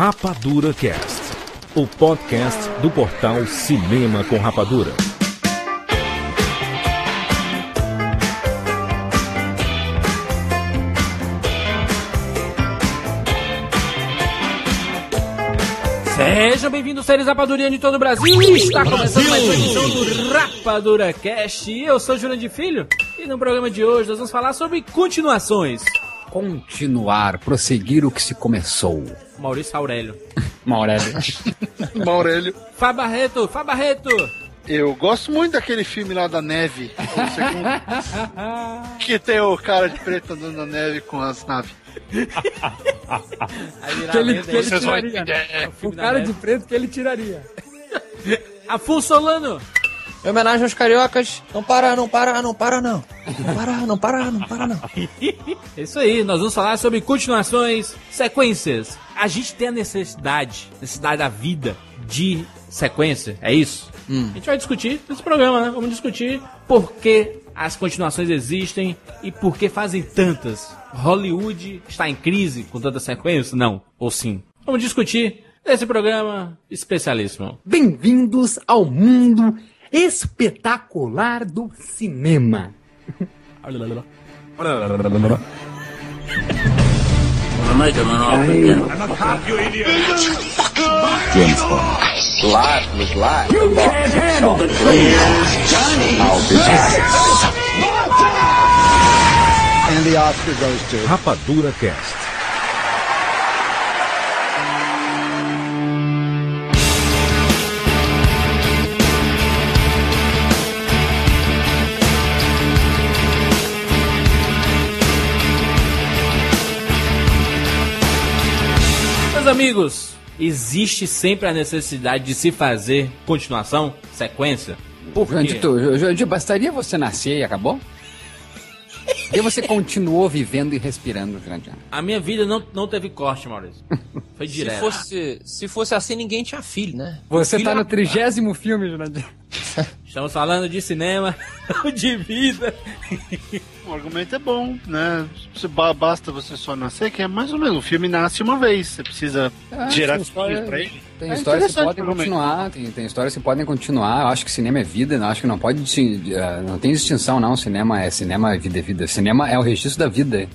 Rapadura Cast, o podcast do portal Cinema com Rapadura. Sejam bem-vindos, seres rapadurianos de todo o Brasil. Está começando mais uma edição do Rapadura Cast. Eu sou o de Filho e no programa de hoje nós vamos falar sobre continuações. Continuar, prosseguir o que se começou. Maurício Aurélio. Maurélio. Maurélio. Fá Barreto, Fá Barreto. Eu gosto muito daquele filme lá da neve. que tem o cara de preto andando na neve com as naves. Que ele, lenda que ele tiraria. É, O filme da cara neve. de preto que ele tiraria. Afonso Solano. Em homenagem aos cariocas, não para, não para, não para não. Não para, não para, não para não. É isso aí, nós vamos falar sobre continuações, sequências. A gente tem a necessidade, necessidade da vida de sequência, é isso? A gente vai discutir nesse programa, né? Vamos discutir por que as continuações existem e por que fazem tantas. Hollywood está em crise com tanta sequência? Não, ou sim. Vamos discutir nesse programa especialíssimo. Bem-vindos ao mundo espetacular do cinema. Rapadura Cast. Amigos, existe sempre a necessidade de se fazer continuação, sequência? Por quê? Jandito, Jandir, bastaria você nascer e acabou? E você continuou vivendo e respirando, Jandir? A minha vida não, não teve corte, Maurício. Foi Se direto. fosse, se fosse assim, ninguém tinha filho, né? Você Filho tá no trigésimo filme, Jandir. Estamos falando de cinema, de vida. O argumento é bom, né? Basta você só nascer, que é mais ou menos. O filme nasce uma vez. Você precisa Ah, gerar tem história- filhos pra ele. Tem É histórias que podem continuar, tem, tem histórias que podem continuar. Eu acho que cinema é vida, não acho que não pode. eh, Não tem distinção, não. Cinema é cinema, vida é vida. Cinema é o registro da vida.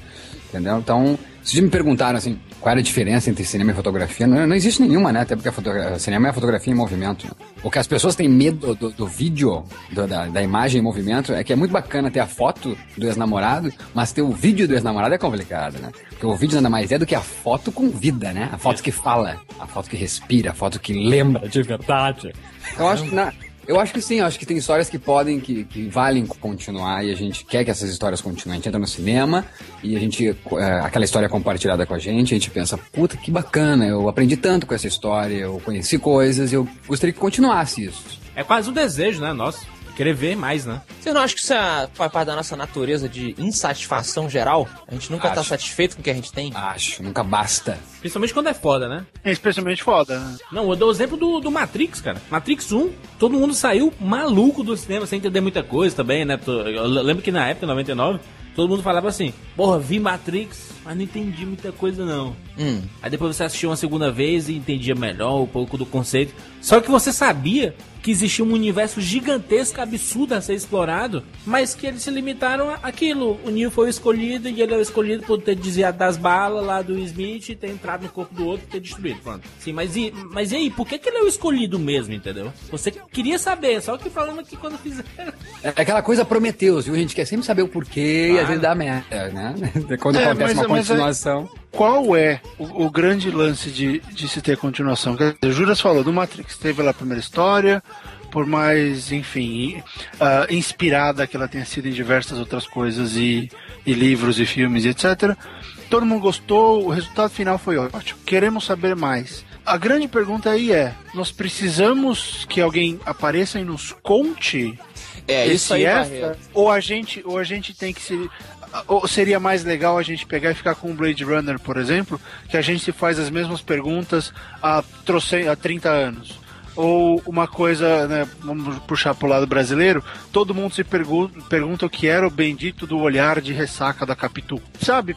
Entendeu? Então, se me perguntaram assim, qual era a diferença entre cinema e fotografia, não, não existe nenhuma, né? Até porque a fotogra- cinema é a fotografia em movimento. né? O que as pessoas têm medo do, do vídeo, do- da, da imagem em movimento, é que é muito bacana ter a foto do ex-namorado, mas ter o vídeo do ex-namorado é complicado, né? Porque o vídeo nada mais é do que a foto com vida, né? A foto que fala, a foto que respira, a foto que lembra de verdade. Eu acho que na- Eu acho que sim, acho que tem histórias que podem, que, que valem continuar e a gente quer que essas histórias continuem. A gente entra no cinema e a gente, é, aquela história compartilhada com a gente, a gente pensa, puta, que bacana, eu aprendi tanto com essa história, eu conheci coisas, eu gostaria que continuasse isso. É quase um desejo, né, nosso? Querer ver mais, né? Você não acha que isso é, faz parte da nossa natureza de insatisfação geral? A gente nunca tá Acho. satisfeito com o que a gente tem? Acho, nunca basta. Principalmente quando é foda, né? É especialmente foda, né? Não, eu dou o exemplo do, do Matrix, cara. Matrix 1, todo mundo saiu maluco do cinema sem entender muita coisa também, né? Eu lembro que na época, 99, todo mundo falava assim: Porra, vi Matrix, mas não entendi muita coisa não. Hum. Aí depois você assistiu uma segunda vez e entendia melhor um pouco do conceito. Só que você sabia que existia um universo gigantesco, absurdo a ser explorado, mas que eles se limitaram a- àquilo. O Neo foi escolhido e ele é o escolhido por ter desviado das balas lá do Smith, ter entrado no corpo do outro e ter destruído. Pronto. Sim, mas e, mas e aí, por que, que ele é o escolhido mesmo, entendeu? Você queria saber, só que falando aqui quando fizeram. É aquela coisa Prometeus, viu? A gente quer sempre saber o porquê e às vezes dá merda, né? Quando É, acontece mas- uma mas é- continuação. Qual é o, o grande lance de, de se ter continuação? Quer dizer, o Juras falou do Matrix, teve lá a primeira história, por mais, enfim, ah, inspirada que ela tenha sido em diversas outras coisas e, e livros e filmes e etc. Todo mundo gostou, o resultado final foi ótimo. Queremos saber mais. A grande pergunta aí é: nós precisamos que alguém apareça e nos conte É, isso aí, esse Barreto. extra, ou a gente ou a gente tem que se ou seria mais legal a gente pegar e ficar com o Blade Runner, por exemplo, que a gente faz as mesmas perguntas há, troce- há 30 anos. Ou uma coisa, né, vamos puxar pro lado brasileiro, todo mundo se pergu pergunta o que era o bendito do olhar de ressaca da Capitu. Sabe,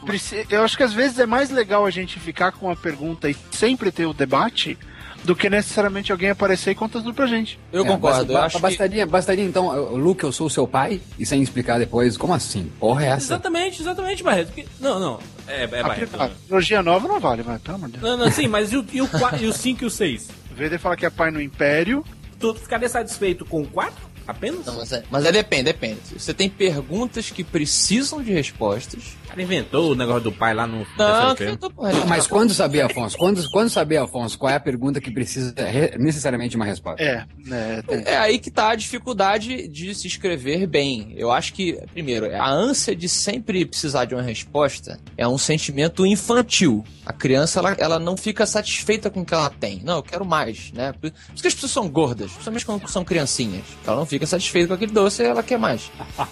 eu acho que às vezes é mais legal a gente ficar com a pergunta e sempre ter o debate do que necessariamente alguém aparecer e contar tudo pra gente. Eu É, concordo. basta- eu acho que... bastaria, bastaria então, "Ô, Luke, eu sou seu pai, e sem explicar depois, como assim? Porra, é essa? Exatamente, exatamente, Barreto. Que- Não, não. É, é A Barreto. trilogia nova não vale, mas pelo amor de Deus. Não, não, sim, mas e o, e o, 4, e o 5 e o 6? Vader fala que é pai no Império. Tu ficaria satisfeito com o 4 apenas? Não, mas, é, mas é depende, depende. Você tem perguntas que precisam de respostas. O cara inventou o negócio do pai lá no Não, que tô porra. Mas quando saber, Afonso? Quando, quando saber, Afonso, qual é a pergunta que precisa re- necessariamente uma resposta? É, né, tem- É aí que tá a dificuldade de se escrever bem. Eu acho que, primeiro, a ânsia de sempre precisar de uma resposta é um sentimento infantil. A criança, ela, ela não fica satisfeita com o que ela tem. Não, eu quero mais, né? Por isso que as pessoas são gordas, principalmente quando são criancinhas. Ela não fica satisfeita com aquele doce e ela quer mais.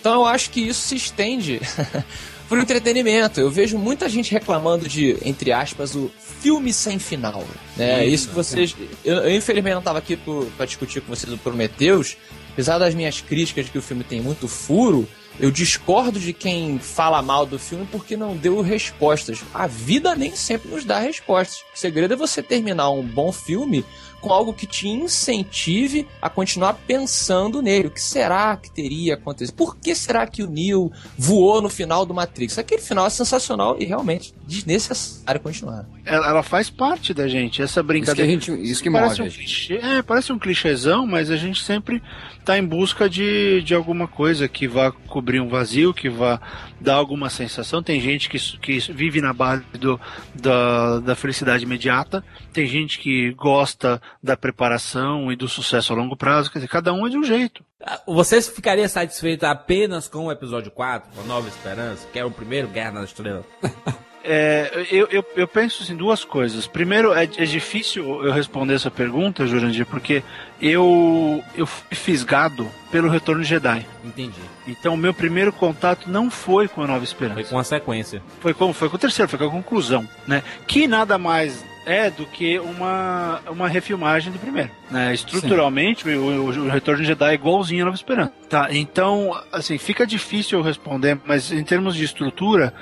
Então eu acho que isso se estende pro entretenimento. Eu vejo muita gente reclamando de, entre aspas, o filme sem final. Né? Isso que vocês. Eu, eu, infelizmente não estava aqui pra discutir com vocês o Prometheus. Apesar das minhas críticas de que o filme tem muito furo, eu discordo de quem fala mal do filme porque não deu respostas. A vida nem sempre nos dá respostas. O segredo é você terminar um bom filme com algo que te incentive a continuar pensando nele. O que será que teria acontecido? Por que será que o Neo voou no final do Matrix? Aquele final é sensacional e realmente desnecessário continuar. ela, ela faz parte da gente, essa Isso que, a brincadeira. gente, isso que parece move um a gente. clichê, é, parece um clichêzão, mas a gente sempre tá em busca de, de alguma coisa que vá cobrir um vazio, que vá dar alguma sensação. Tem gente que, que vive na base do, da, da felicidade imediata, tem gente que gosta da preparação e do sucesso a longo prazo, quer dizer, cada um é de um jeito. Ah, Você ficaria satisfeito apenas com o episódio 4, A Nova Esperança, que é o primeiro Guerra nas Estrelas? É, eu, eu, eu penso assim, duas coisas. Primeiro, é, é difícil eu responder essa pergunta, Jurandir, porque eu, eu fui fisgado pelo Retorno Jedi. Entendi. Então, o meu primeiro contato não foi com a Nova Foi Esperança. com a sequência. Foi com, foi com o terceiro, foi com a conclusão, né? Que nada mais é do que uma, uma refilmagem do primeiro. Né? Estruturalmente, o, o, o Retorno de Jedi é igualzinho a Nova Esperança. Tá, então, assim, fica difícil eu responder, mas em termos de estrutura,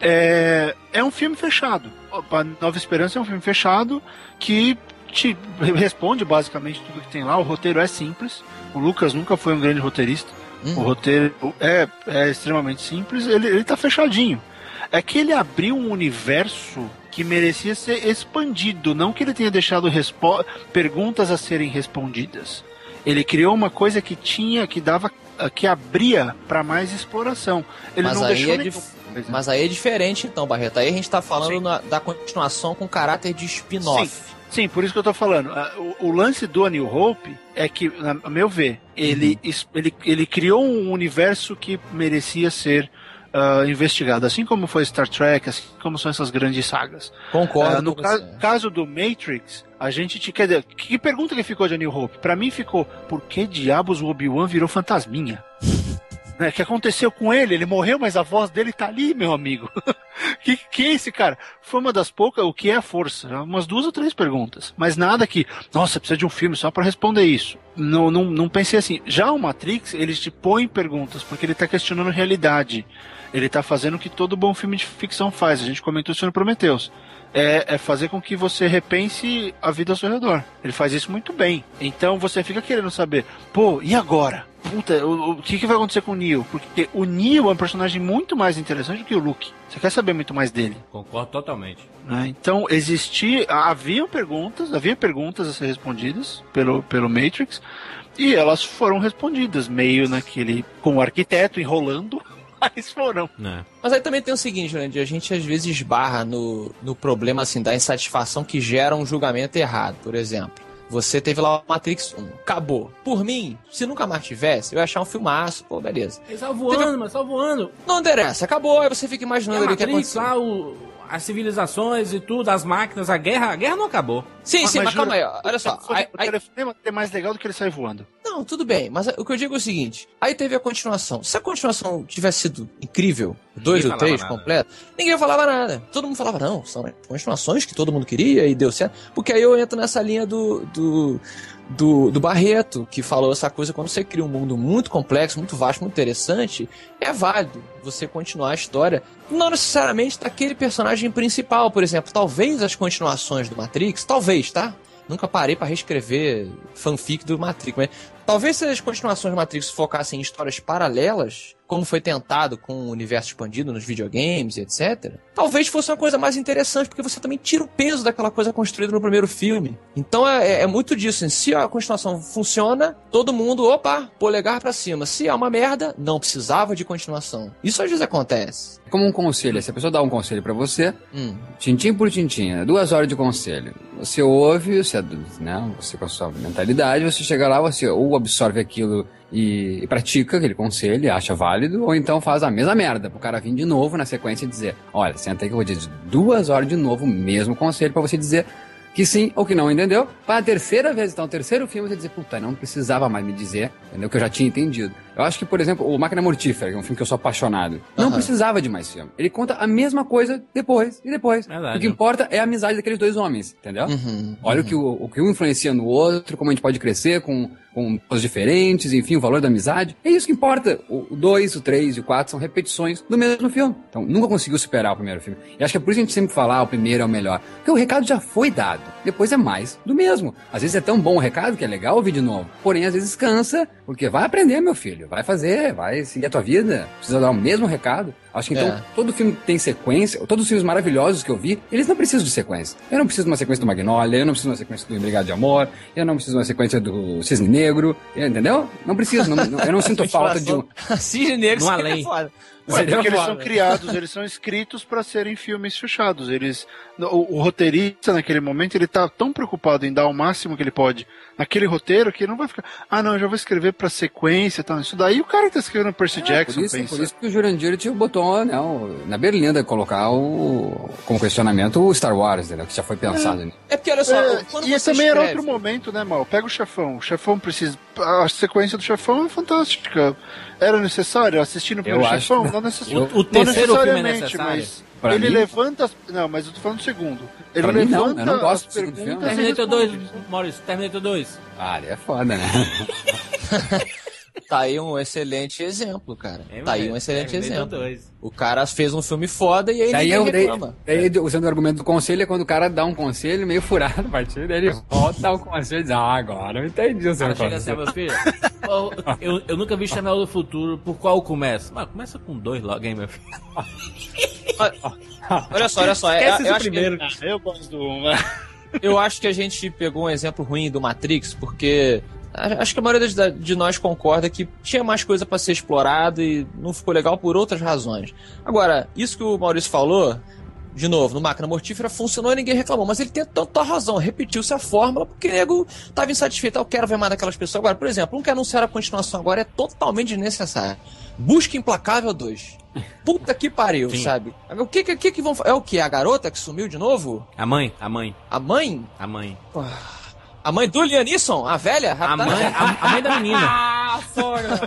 é, é um filme fechado. A Nova Esperança é um filme fechado que te responde basicamente tudo que tem lá. O roteiro é simples. O Lucas nunca foi um grande roteirista. O roteiro é, é extremamente simples, ele, ele tá fechadinho. É que ele abriu um universo que merecia ser expandido, não que ele tenha deixado perguntas a serem respondidas. Ele criou uma coisa que tinha, que dava, que abria para mais exploração. Ele Mas não aí, deixou é nenhum- mas aí é diferente então, Barreto. Aí a gente tá falando na- da continuação com caráter de spin-off. Sim, por isso que eu tô falando. Ah, O, o lance do New Hope é que, a meu ver, ele, es- ele, ele criou um universo que merecia ser ah, investigado, assim como foi Star Trek, assim como são essas grandes sagas. Concordo Ah, no ca- você. caso do Matrix, a gente te quer dizer, que pergunta que ficou de A New Hope? Pra mim ficou, por que diabos o Obi-Wan virou fantasminha? Né, O que aconteceu com ele? Ele morreu, mas a voz dele tá ali, meu amigo. que, que é esse cara? Foi uma das poucas, o que é a força? Umas duas ou três perguntas. Mas nada que, nossa, precisa de um filme só pra responder isso. Não, não, não pensei assim. Já o Matrix, ele te põe perguntas, porque ele tá questionando realidade. Ele tá fazendo o que todo bom filme de ficção faz. A gente comentou isso no Prometheus. É, é fazer com que você repense a vida ao seu redor. Ele faz isso muito bem. Então você fica querendo saber, pô, e agora? Puta, o, o que, que vai acontecer com o Neo? Porque o Neo é um personagem muito mais interessante do que o Luke. Você quer saber muito mais dele. Concordo totalmente. né? Então, existia, havia perguntas, havia perguntas a ser respondidas pelo, pelo Matrix, e elas foram respondidas, meio naquele, com o arquiteto enrolando, mas foram. Né? Mas aí também tem o seguinte, Jurandir, a gente às vezes esbarra no, no problema assim da insatisfação que gera um julgamento errado. Por exemplo, você teve lá o Matrix 1, acabou. Por mim, se nunca mais tivesse, eu ia achar um filmaço, pô, beleza. Ele saiu voando, mas saiu voando. Não interessa, acabou, aí você fica imaginando a ali o que aconteceu. lá, o, as civilizações e tudo, as máquinas, a guerra, a guerra não acabou. Sim, sim, mas, jura, calma aí, olha só. O Aí, aí- telefonema é mais legal do que ele sair voando. Não, tudo bem, mas o que eu digo é o seguinte: aí teve a continuação. Se a continuação tivesse sido incrível, dois Ninguém ou três, nada. completo, ninguém falava nada. Todo mundo falava, não, são continuações que todo mundo queria e deu certo. Porque aí eu entro nessa linha do. do do, do Barreto, que falou essa coisa, quando você cria um mundo muito complexo, muito vasto, muito interessante, é válido você continuar a história, não necessariamente daquele personagem principal, por exemplo. Talvez as continuações do Matrix, talvez, tá? Nunca parei pra reescrever fanfic do Matrix, mas talvez se as continuações do Matrix focassem em histórias paralelas, como foi tentado com o universo expandido nos videogames e etc., talvez fosse uma coisa mais interessante, porque você também tira o peso daquela coisa construída no primeiro filme. Então é, é- é muito disso. hein? Se a continuação funciona, todo mundo, opa, polegar pra cima. Se é uma merda, não precisava de continuação. Isso às vezes acontece. Como um conselho, se a pessoa dá um conselho pra você, Hum. tintim por tintim, né? duas horas de conselho. Você ouve, você, né, você com a sua mentalidade, você chega lá, você ou absorve aquilo e, e pratica aquele conselho, e acha válido, ou então faz a mesma merda, pro cara vir de novo na sequência e dizer, olha, senta aí que eu vou dizer duas horas de novo o mesmo conselho pra você dizer que sim ou que não entendeu. Para a terceira vez, então, o terceiro filme, você dizer, puta, não precisava mais me dizer, entendeu? Que eu já tinha entendido. Eu acho que, por exemplo, o Máquina Mortífera, que é um filme que eu sou apaixonado, não precisava de mais filme. Ele conta a mesma coisa depois e depois. Verdade. O que importa é a amizade daqueles dois homens, entendeu? Uhum. Olha o, que, o, o que um influencia no outro, como a gente pode crescer com, com coisas diferentes, enfim, o valor da amizade. É isso que importa. O 2, o 3 e o 4 são repetições do mesmo filme. Então, nunca conseguiu superar o primeiro filme. E acho que é por isso que a gente sempre fala, ah, o primeiro é o melhor. Porque o recado já foi dado. Depois é mais do mesmo. Às vezes é tão bom o recado que é legal ouvir de novo. Porém, às vezes cansa, porque vai aprender, meu filho. Vai fazer, vai seguir a tua vida. Precisa dar o mesmo recado. Acho que então, É. todo filme tem sequência, todos os filmes maravilhosos que eu vi, eles não precisam de sequência. Eu não preciso de uma sequência do Magnolia, eu não preciso de uma sequência do Embrigado de Amor, eu não preciso de uma sequência do Cisne Negro, entendeu? Não preciso, não- não- eu não sinto falta de um... Cisne Negro No além. foda. Ué, Seria porque eles são criados, eles são escritos para serem filmes fechados. Eles, o, o roteirista naquele momento ele tá tão preocupado em dar o máximo que ele pode naquele roteiro que não vai ficar. Ah, não, eu já vou escrever para sequência, e tal. Isso daí o cara que tá escrevendo Percy Jackson por, isso, pensa. por isso que o Jurandir te botou né, o- na berlinda colocar o, como questionamento o Star Wars, entendeu? que já foi pensado. né? É porque, olha só, É, quando e você também era escreve- outro momento, né, Mal? Pega o chefão. O chefão precisa. A sequência do chefão é fantástica. Era necessário assistir no primeiro Eu acho- chefão? Não, necess... O terceiro não filme é necessariamente, necessário? mas Pra ele mim? levanta. As... Não, mas eu tô falando do segundo. Ele Pra mim, não, levanta eu não gosto do segundo filme. Terminator 2, responde. Maurício, Terminator 2. Ah, ali é foda, né? Tá aí um excelente exemplo, cara. É, tá aí um excelente Terminator exemplo. 2. O cara fez um filme foda e aí Daí ninguém eu daí, reclama. daí, usando o argumento do conselho, é quando o cara dá um conselho meio furado a partir daí ele volta, dá um conselho e diz, ah, agora eu entendi o seu Cara, chega assim, conselho. meu filho. Eu, eu nunca vi Exterminador do Futuro, por qual começa? Mano, começa com dois logo, hein, meu filho. Olha só, olha só. é- Esquece eu, esse acho que, primeiro. Eu gosto do um, né? eu acho que a gente pegou um exemplo ruim do Matrix, porque acho que a maioria de, de nós concorda que tinha mais coisa pra ser explorado e não ficou legal por outras razões. Agora, isso que o Maurício falou, de novo, no Máquina Mortífera funcionou e ninguém reclamou, mas ele tem tanta razão, repetiu-se a fórmula porque o nego tava insatisfeito, "Ah, eu quero ver mais daquelas pessoas. Agora, por exemplo, um que anunciar a continuação agora é totalmente desnecessário. Busca Implacável 2. Puta que pariu, Sim. sabe? O que, que, que vão É o que? A garota que sumiu de novo? A mãe, a mãe, A mãe? a mãe. A mãe do Lianisson? A velha? A mãe, a, a mãe da menina.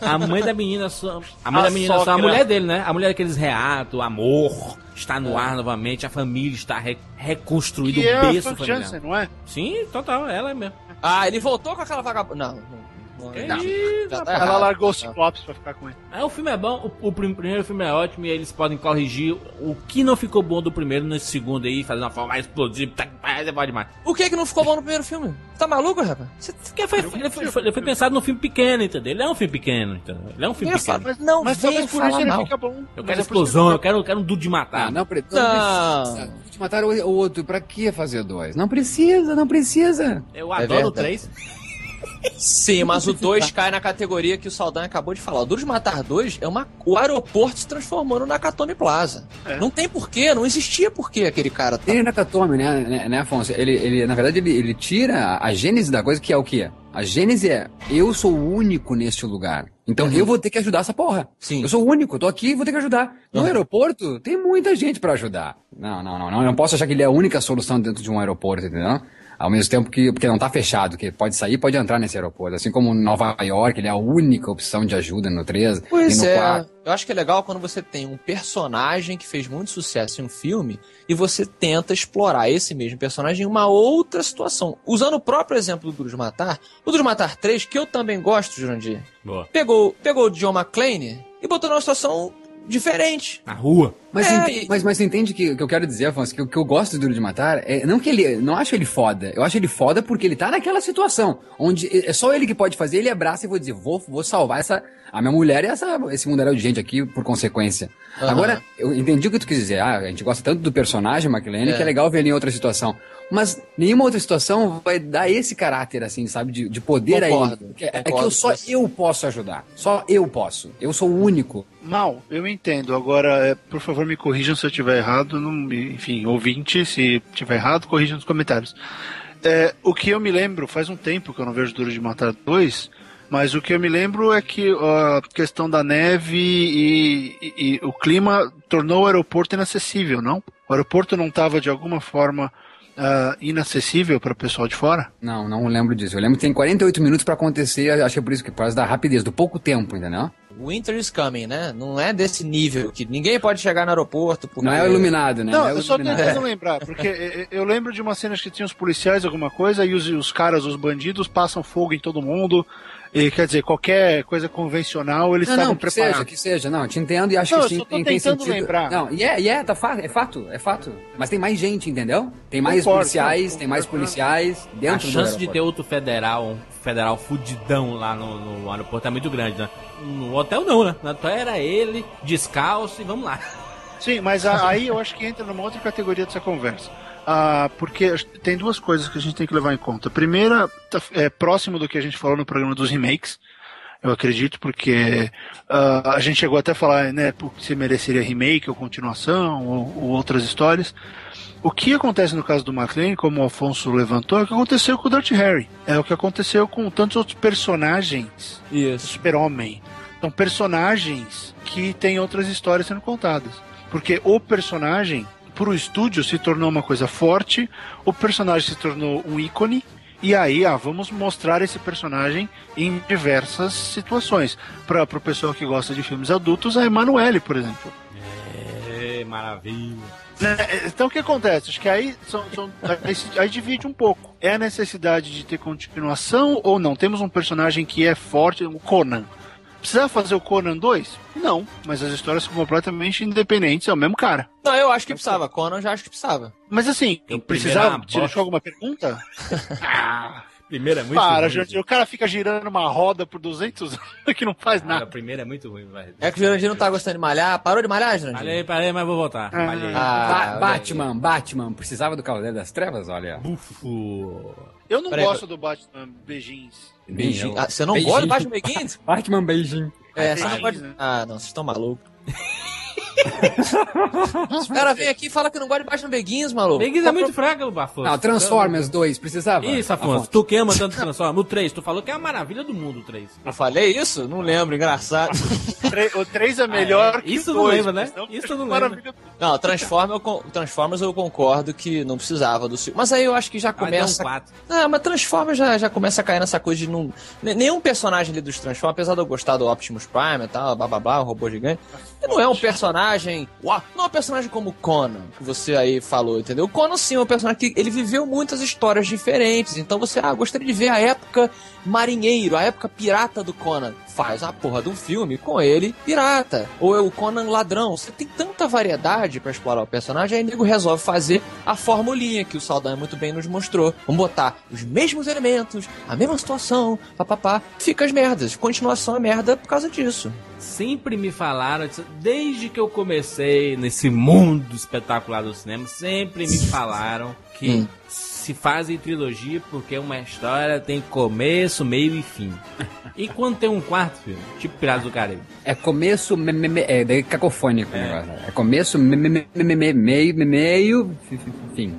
A mãe da menina só. A mãe A da menina só. A sogra. mulher dele, né? A mulher daqueles reatos, amor. Está no ar novamente, a família está re- reconstruída, Que é o a berço Frank familiar. Jansen, não é? Sim, total, ela é mesmo. Ah, ele voltou com aquela vagabunda. Não, não, não, Que não. isso, Já tá Ela errado. largou o Não. Ciclopes pra ficar com ele. É, o filme é bom, o, o prim- primeiro filme é ótimo e aí eles podem corrigir o que não ficou bom do primeiro nesse segundo aí, fazer uma forma mais explosiva, tá, é bom demais. O que que não ficou bom no primeiro filme? Tá maluco, rapaz? Você Porque foi, ele, foi, foi- ele foi pensado num filme pequeno, entendeu? Ele é um filme pequeno, entendeu? Ele é um filme Ninguém pequeno. fala. Não Mas talvez por isso ele fica bom. Eu Mas quero é explosão, que eu quero, eu quero um dude de matar. Ah, não, pre- Não. não precisa. Te mataram o o outro, pra que fazer dois? Não precisa, não precisa. Eu É adoro o verdade. 3. Sim, mas o 2 cai na categoria que o Saldanha acabou de falar. O Duro de Matar 2 é uma, o aeroporto se transformando na Nakatomi Plaza. É. Não tem porquê, não existia porquê aquele cara tá. Ele é Nakatomi, né, né, né, Afonso? Ele, ele, na verdade, ele, ele tira a gênese da coisa, que é o quê? A gênese é, eu sou o único neste lugar. Então Uhum. eu vou ter que ajudar essa porra. Sim. Eu sou o único, tô aqui e vou ter que ajudar. No Uhum. aeroporto, tem muita gente pra ajudar. Não, não, não, não. Eu não posso achar que ele é a única solução dentro de um aeroporto, entendeu? Ao mesmo tempo que, porque não tá fechado, que pode sair pode entrar nesse aeroporto. Assim como Nova York, ele é a única opção de ajuda no 3. Pois e no é. 4. Eu acho que é legal quando você tem um personagem que fez muito sucesso em um filme e você tenta explorar esse mesmo personagem em uma outra situação. Usando o próprio exemplo do Duro de Matar, o Duro de Matar 3, que eu também gosto, Jurandir, Boa. pegou, pegou o John McClane e botou numa situação diferente. Na rua. Mas, É, ente- e- mas, mas você entende que o que eu quero dizer, Afonso, que o que eu gosto do Duro de Matar é não que ele. Não acho ele foda. Eu acho ele foda porque ele tá naquela situação onde é só ele que pode fazer, ele abraça e vou dizer, vou, vou salvar essa. A minha mulher e essa, esse mundaréu de gente aqui por consequência. Aham. Agora, eu entendi o que tu quis dizer. Ah, a gente gosta tanto do personagem McLean É. que é legal ver ele em outra situação. Mas nenhuma outra situação vai dar esse caráter, assim, sabe? De, de poder Concordo, a ele. É, é que concordo eu só eu posso ajudar. Só eu posso. Eu sou o único. Mal, eu entendo. Agora, é, por favor, me corrijam se eu estiver errado. Não, enfim, ouvinte, se estiver errado, corrijam nos comentários. É, o que eu me lembro, faz um tempo que eu não vejo Duro de Matar 2, mas o que eu me lembro é que a questão da neve e, e- e o clima tornou o aeroporto inacessível, não? O aeroporto não estava, de alguma forma, ah, inacessível para o pessoal de fora? Não, não lembro disso. Eu lembro que tem 48 minutos pra acontecer, acho que é por isso que por causa da rapidez, do pouco tempo, entendeu? Winter is coming, né? Não é desse nível que ninguém pode chegar no aeroporto. Porque... Não é o iluminado, né? Não, é o eu só tentando lembrar, porque eu lembro de uma cena que tinha os policiais, alguma coisa, e os, os caras, os bandidos, passam fogo em todo mundo. E quer dizer, qualquer coisa convencional, eles Não, estavam não, que seja, preparados. que seja. Não, te entendo e acho Não, que eu sim, só tô tem, tem tentando sentido. lembrar. Não, e é, e é, tá fa é fato, é fato. Mas tem mais gente, entendeu? Tem mais Concordo, policiais, não, tem mais concordo. policiais A dentro do chance de ter outro federal, um federal fudidão lá no, no aeroporto é muito grande, né? No hotel não, né? No hotel era ele, descalço e vamos lá. Sim, mas a- aí eu acho que entra numa outra categoria dessa conversa. Ah, porque tem duas coisas que a gente tem que levar em conta. A primeira, tá- é próximo do que a gente falou no programa dos remakes. Eu acredito, porque ah, a gente chegou até a falar né, se mereceria remake ou continuação ou, ou outras histórias. O que acontece no caso do McLean, como o Afonso levantou, é o que aconteceu com o Dirty Harry. É o que aconteceu com tantos outros personagens Isso. Super-Homem. São personagens que têm outras histórias sendo contadas. Porque o personagem, pro estúdio, se tornou uma coisa forte, o personagem se tornou um ícone, e aí, ah, vamos mostrar esse personagem em diversas situações. Para o pessoal que gosta de filmes adultos, a Emanuele, por exemplo. É, maravilha. Né, Então o que acontece? Acho que aí, são, são- aí, aí divide um pouco. É a necessidade de ter continuação ou não? Temos um personagem que é forte, o Conan. Precisava fazer o Conan 2? Não, mas as histórias são completamente independentes, é o mesmo cara. Não, eu acho que precisava. Conan eu já acho que precisava. Mas assim, Eu precisava. Te ah, deixou alguma pergunta? ah, Primeiro é muito para, ruim. Jandir. O cara fica girando uma roda por 200 anos que não faz Cara, nada. a primeira é muito ruim, vai. É que o Jurandir não tá gostando de malhar. Parou de malhar, Jurandir? Parei, parei, mas vou voltar. Ah. Ah, Batman, Batman, precisava do Cavaleiro das Trevas, olha. Bufo. Eu não Peraí, gosto do Batman Beijins. Beijinho. Ah, você não Beijinho. gosta do Batman Begins? Batman beijinho. É, você não né? Ah, não, vocês estão malucos. Os caras vêm aqui e falam que não gosta de Batman Begins, maluco. Begins é muito fraco, Afonso. Não, Transformers 2, precisava? Isso, Afonso. Tu que ama tanto Transformers. No 3, tu falou que é a maravilha do mundo, o 3. Eu falei isso? Não lembro, engraçado. O 3 é melhor é? que Isso o não 2, lembra, né? não Isso que não maravilha do- Não, Transformers eu, Transformers eu concordo que não precisava do filme. Mas aí eu acho que já um começa. 4. Ah, mas Transformers já, já começa a cair nessa coisa de não. ne- Nenhum personagem ali dos Transformers, apesar de eu gostar do Optimus Prime e tal, blá blá blá, o robô gigante, ele não é um personagem. Uau, não é um personagem como o Conan, que você aí falou, entendeu? O Conan sim é um personagem que ele viveu muitas histórias diferentes. Então você, ah, gostaria de ver a época marinheiro, a época pirata do Conan. Faz a porra de um filme com ele pirata. Ou é o Conan ladrão. Você tem tanta variedade pra explorar o personagem, aí o nego resolve fazer a formulinha que o Saldanha muito bem nos mostrou. Vamos botar os mesmos elementos, a mesma situação, papapá. Fica as merdas. Continuação é merda por causa disso. Sempre me falaram, desde que eu comecei nesse mundo espetacular do cinema, sempre me falaram que Hum. Se fazem trilogia porque uma história tem começo, meio e fim. E quando tem um quarto filme, tipo Piratas do Caribe? É começo, me, me, me- é daí cacofônico o negócio. É começo, me, me, me, me, me- meio, me- meio, fi- fi- fim.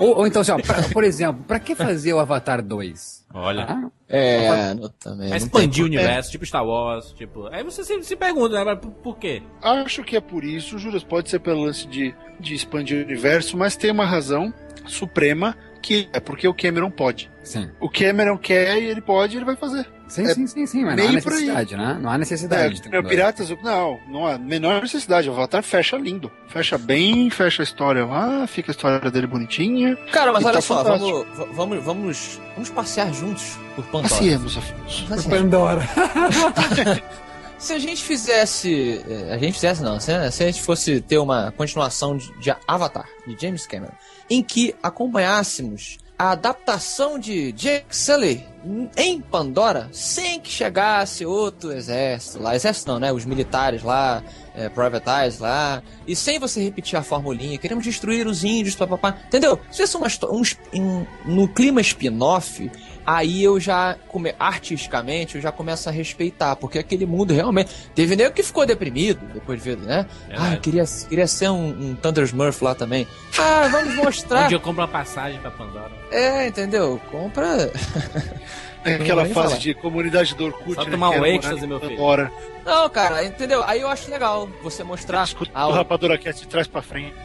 Ou, ou então, assim, ó, pra- por exemplo, pra que fazer o Avatar 2? Olha. Ah, É, não, também. Expandir o universo, tipo Star Wars, tipo. Aí você se, se pergunta, né? mas Por, por quê? Acho que é por isso, Juras, pode ser pelo lance de, de expandir o universo, mas tem uma razão suprema que é porque o Cameron pode. Sim. O Cameron quer e ele pode, ele vai fazer. Sim, É sim, sim, sim, mas não há por necessidade, né? Não há necessidade é. Piratas, não, não há menor necessidade. O Avatar fecha lindo. Fecha bem, fecha a história lá, fica a história dele bonitinha. Cara, mas olha tá só, vamos, vamos, vamos, vamos passear juntos por Pandora. Passeemos, Afonso. Assim, Pandora. Se a gente fizesse. eh, A gente fizesse, não. Se, a gente fosse ter uma continuação de, Avatar, de James Cameron, em que acompanhássemos a adaptação de Jake Sully em Pandora sem que chegasse outro exército lá. Exército não, né? Os militares lá, é, Private Eyes lá. E sem você repetir a formulinha, queremos destruir os índios, papapá. Entendeu? Se histó- um, um- no clima spin-off, aí eu já, come, artisticamente, eu já começo a respeitar, porque aquele mundo realmente. Teve nego que ficou deprimido depois de ver, né? Verdade. Ah, queria, queria ser um, um Thunder Smurf lá também. Ah, vamos mostrar. Onde eu compro uma passagem pra Pandora. É, entendeu? Compra. É aquela nem fase falar. de comunidade do Orkut, Só né, tomar que um êxtase, meu filho. Agora, Não, cara, entendeu? Aí eu acho legal você mostrar. escuta o Rapadura Cast de trás pra frente.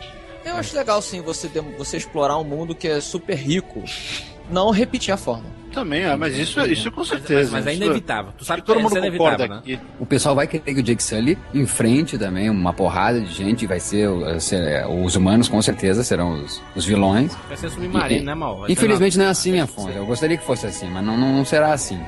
Eu acho legal sim você, você explorar um mundo que é super rico. Não repetir a forma. Também, ah, mas isso, isso com Mas, certeza. mas é isso- inevitável. Tu sabe que todo que mundo é concorda inevitável, né? aqui. O pessoal vai querer que o Jake Sully enfrente também uma porrada de gente, vai ser, uh, ser- os humanos com certeza serão os, os vilões. Vai ser submarino, E- né, mal? Infelizmente não é assim, Afonso. Eu gostaria que fosse assim, mas não, não, não será assim.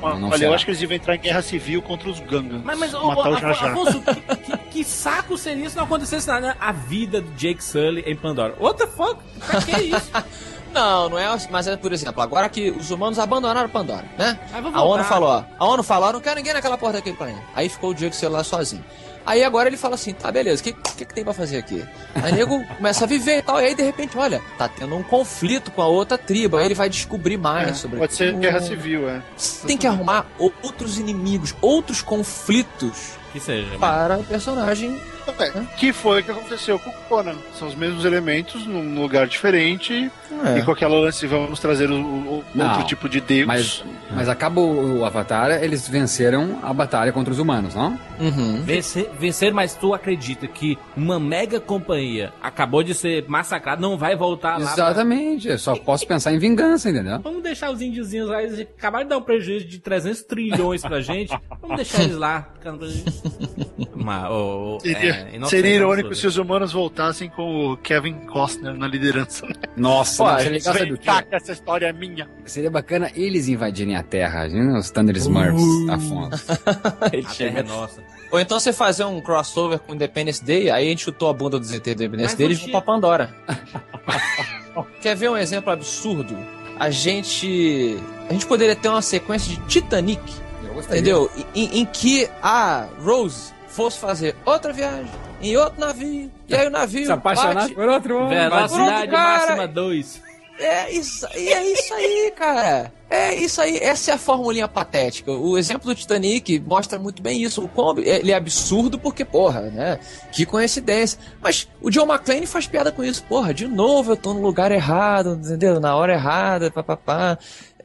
Não, não Olha, será. eu acho que eles deviam entrar em guerra civil contra os Gangan. Mas, mas ô, matar o Jar Jar. Afonso, que, que- que saco seria se não acontecesse nada? né? A vida do Jake Sully em Pandora. What the fuck? Pra que isso? Não, não é. assim, Mas é, por exemplo, agora que os humanos abandonaram Pandora, né? A ONU falou, ó. A ONU falou, ó, não quero ninguém naquela porta daquele planeta. Aí ficou o Diego celular sozinho. Aí agora ele fala assim, tá, beleza, o que, que, que tem pra fazer aqui? Aí o nego começa a viver e tal, e aí de repente, olha, tá tendo um conflito com a outra tribo, aí ele vai descobrir mais É, sobre pode ser guerra civil, é. Tem que arrumar outros inimigos, outros conflitos Que seja. mas- para o personagem. É, Que foi o que aconteceu com o Conan. São os mesmos elementos num lugar diferente É. e com aquela lance vamos trazer o, o- Não, outro tipo de deus. Mas, mas acaba o, Avatar, eles venceram a batalha contra os humanos, não? Uhum. Vencer, vencer, mas tu acredita que uma mega companhia acabou de ser massacrada, não vai voltar lá? pra- Exatamente. Eu só posso pensar em vingança, entendeu? Vamos deixar os índiozinhos lá, eles acabaram de dar um prejuízo de 300 trilhões pra gente. Vamos deixar eles lá. pra. Mas, ô, ô, Seria, é, seria irônico absurdo. se os humanos voltassem com o Kevin Costner na liderança. Nossa, Pô, não, a seria legal, sabe Vem o quê? cá, que essa história é minha. Seria bacana eles invadirem a Terra, viu? os Thunder Smurfs, Afonso. Ele A terra é nossa. Ou então você fazer um crossover com Independence Day, aí a gente chutou a bunda dos ET do Independence Mas Day e vão pra Pandora. Quer ver um exemplo absurdo? A gente. A gente poderia ter uma sequência de Titanic, Eu gostaria. entendeu? Em, em que a Rose fosse fazer outra viagem em outro navio. E aí o navio. Se apaixonar bate- por outro homem. Velocidade cara. máxima 2. É isso, e é isso aí, cara. É isso aí. Essa é a formulinha patética. O exemplo do Titanic mostra muito bem isso. O quão ele é absurdo porque, porra, né? Que coincidência. Mas o John McClane faz piada com isso. Porra, de novo eu tô no lugar errado, entendeu? Na hora errada, papapá.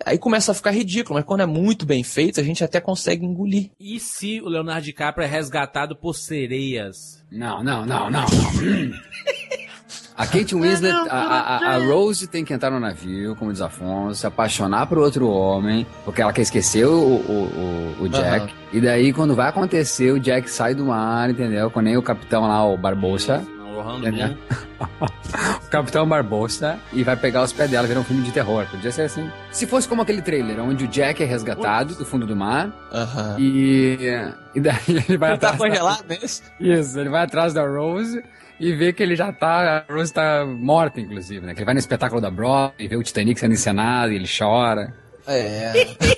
Aí começa a ficar ridículo, mas quando é muito bem feito, a gente até consegue engolir. E se o Leonardo DiCaprio é resgatado por sereias? Não, não, não, não. A Kate Winslet, a, a- a Rose tem que entrar no navio, como diz Afonso, se apaixonar por outro homem, porque ela quer esquecer o, o, o- o Jack. Aham. E daí, quando vai acontecer, o Jack sai do mar, entendeu? Com nem o capitão lá, o Barbosa. O Entendeu? Bloom. O capitão Barbosa e vai pegar os pés dela, virar um filme de terror. Podia ser assim. Se fosse como aquele trailer, onde o Jack é resgatado do fundo do mar Aham. e, e daí ele vai Tá atrás. da- congelado nesse? Isso, ele vai atrás da Rose e vê que ele já tá. A Rose tá morta, inclusive, né? Que ele vai no espetáculo da Broadway, vê o Titanic sendo encenado e ele chora. É.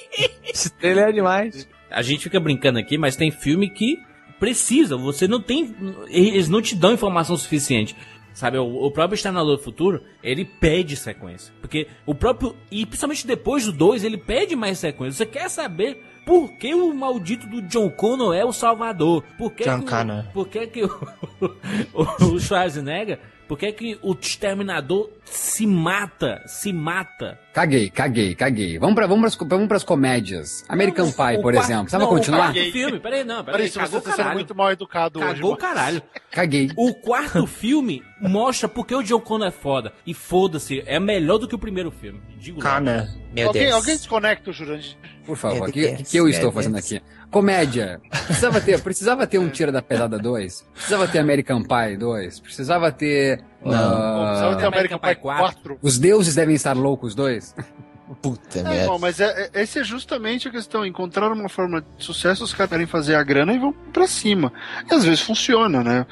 Esse trailer é demais. A gente fica brincando aqui, mas tem filme que precisa. Você não tem. Eles não te dão informação suficiente. Sabe, o, o próprio Exterminador do Futuro, ele pede sequência. Porque o próprio. E principalmente depois do 2, ele pede mais sequência. Você quer saber por que o maldito do John Connor é o Salvador? Por que, John que, Connor. por que, que o, o, o Schwarzenegger. Por que, que o Exterminador se mata, se mata Caguei, caguei, caguei. Vamos para vamos pras, vamos pras comédias. American Não, Pie, por exemplo. Precisava não, continuar? O quarto filme, peraí, não, peraí, Peraí, se você cagou o tá sendo caralho. muito mal educado hoje. Cagou o mano. caralho. Caguei. O quarto filme mostra porque o John Connor é foda. E foda-se, é melhor do que o primeiro filme. Digo. Cara, meu Alguém, Deus. alguém desconecta o Jurandir. Por favor, o que, Deus, que, que eu estou meu fazendo Deus. aqui? Comédia. Precisava ter, precisava ter um Tira da Pesada 2? Precisava ter American Pie 2? Precisava ter. Não. ah, American Pie Pie 4. 4. Os deuses devem estar loucos 2? Puta É, merda. irmão, mas é, é- esse é justamente a questão. Encontraram uma forma de sucesso, os caras querem fazer a grana e vão pra cima. E às vezes funciona, né?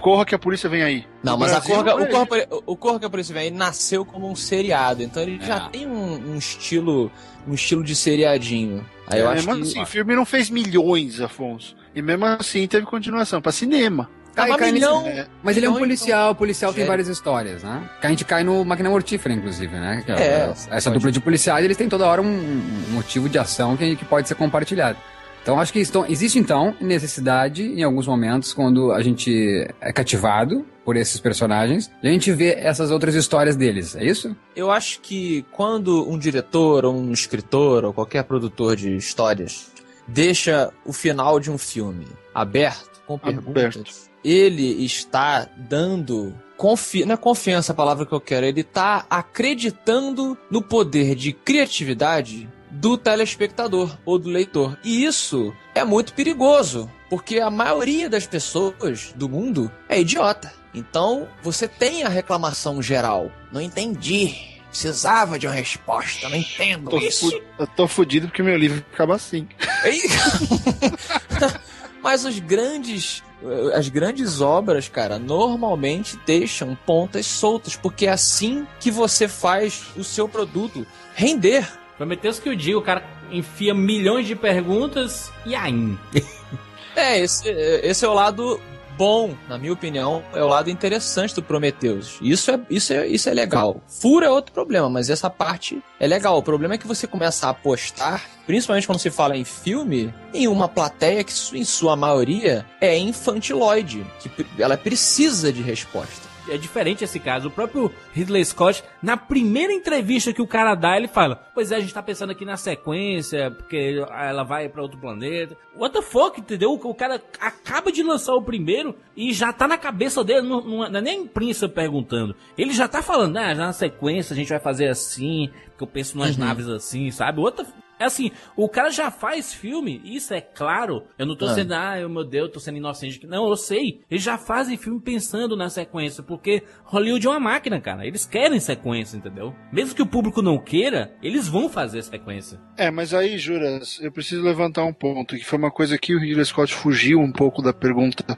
Corra que a polícia vem aí. Não, mas a Brasil, Corra, o, é Corra, o Corra que a Polícia Vem, ele nasceu como um seriado, então ele já É. tem um, um estilo um estilo de seriadinho. Aí eu É, acho mesmo que... assim, o filme não fez milhões, Afonso. E mesmo assim teve continuação pra cinema. Tava Cai- cai milhão. É, Mas ele é um Milhões, policial, o policial tem várias histórias, né? Que a gente cai no Máquina Mortífera, inclusive, né? Que É, essa pode. dupla de policiais, eles têm toda hora um, um motivo de ação que, que pode ser compartilhado. Então, acho que estão, existe, então, necessidade, em alguns momentos, quando a gente é cativado por esses personagens, e a gente vê essas outras histórias deles, é isso? Eu acho que quando um diretor, ou um escritor, ou qualquer produtor de histórias deixa o final de um filme aberto, com perguntas, Aberto. Ele está dando. Confi... Não é confiança a palavra que eu quero, ele está acreditando no poder de criatividade do telespectador ou do leitor. E isso é muito perigoso, porque a maioria das pessoas do mundo é idiota. Então, você tem a reclamação geral. Não entendi. Precisava de uma resposta, não entendo tô isso. eu tô fudido porque meu livro acaba assim. Mas os grandes. As grandes obras, cara, normalmente deixam pontas soltas, porque é assim que você faz o seu produto render. Prometeus que eu digo, o cara enfia milhões de perguntas e aí. É, esse, esse é o lado bom, na minha opinião, é o lado interessante do Prometheus. Isso é, isso é, isso é legal. Furo é outro problema, mas essa parte é legal. O problema é que você começa a apostar, principalmente quando se fala em filme, em uma plateia que, em sua maioria, é infantiloide, que ela precisa de resposta. É diferente esse caso. O próprio Ridley Scott, na primeira entrevista que o cara dá, ele fala: Pois é, a gente tá pensando aqui na sequência, porque ela vai pra outro planeta. What the fuck, entendeu? O cara acaba de lançar o primeiro e já tá na cabeça dele, não, não é não é nem a imprensa perguntando. Ele já tá falando: Ah, já na sequência a gente vai fazer assim, porque eu penso nas naves assim, sabe? The é assim, o cara já faz filme, isso é claro. Eu não tô Ah. sendo, ah, eu, meu Deus, tô sendo inocente. Não, eu sei. Eles já fazem filme pensando na sequência, porque Hollywood é uma máquina, cara. Eles querem sequência, entendeu? Mesmo que o público não queira, eles vão fazer sequência. É, mas aí, Juras, eu preciso levantar um ponto, que foi uma coisa que o Ridley Scott fugiu um pouco da pergunta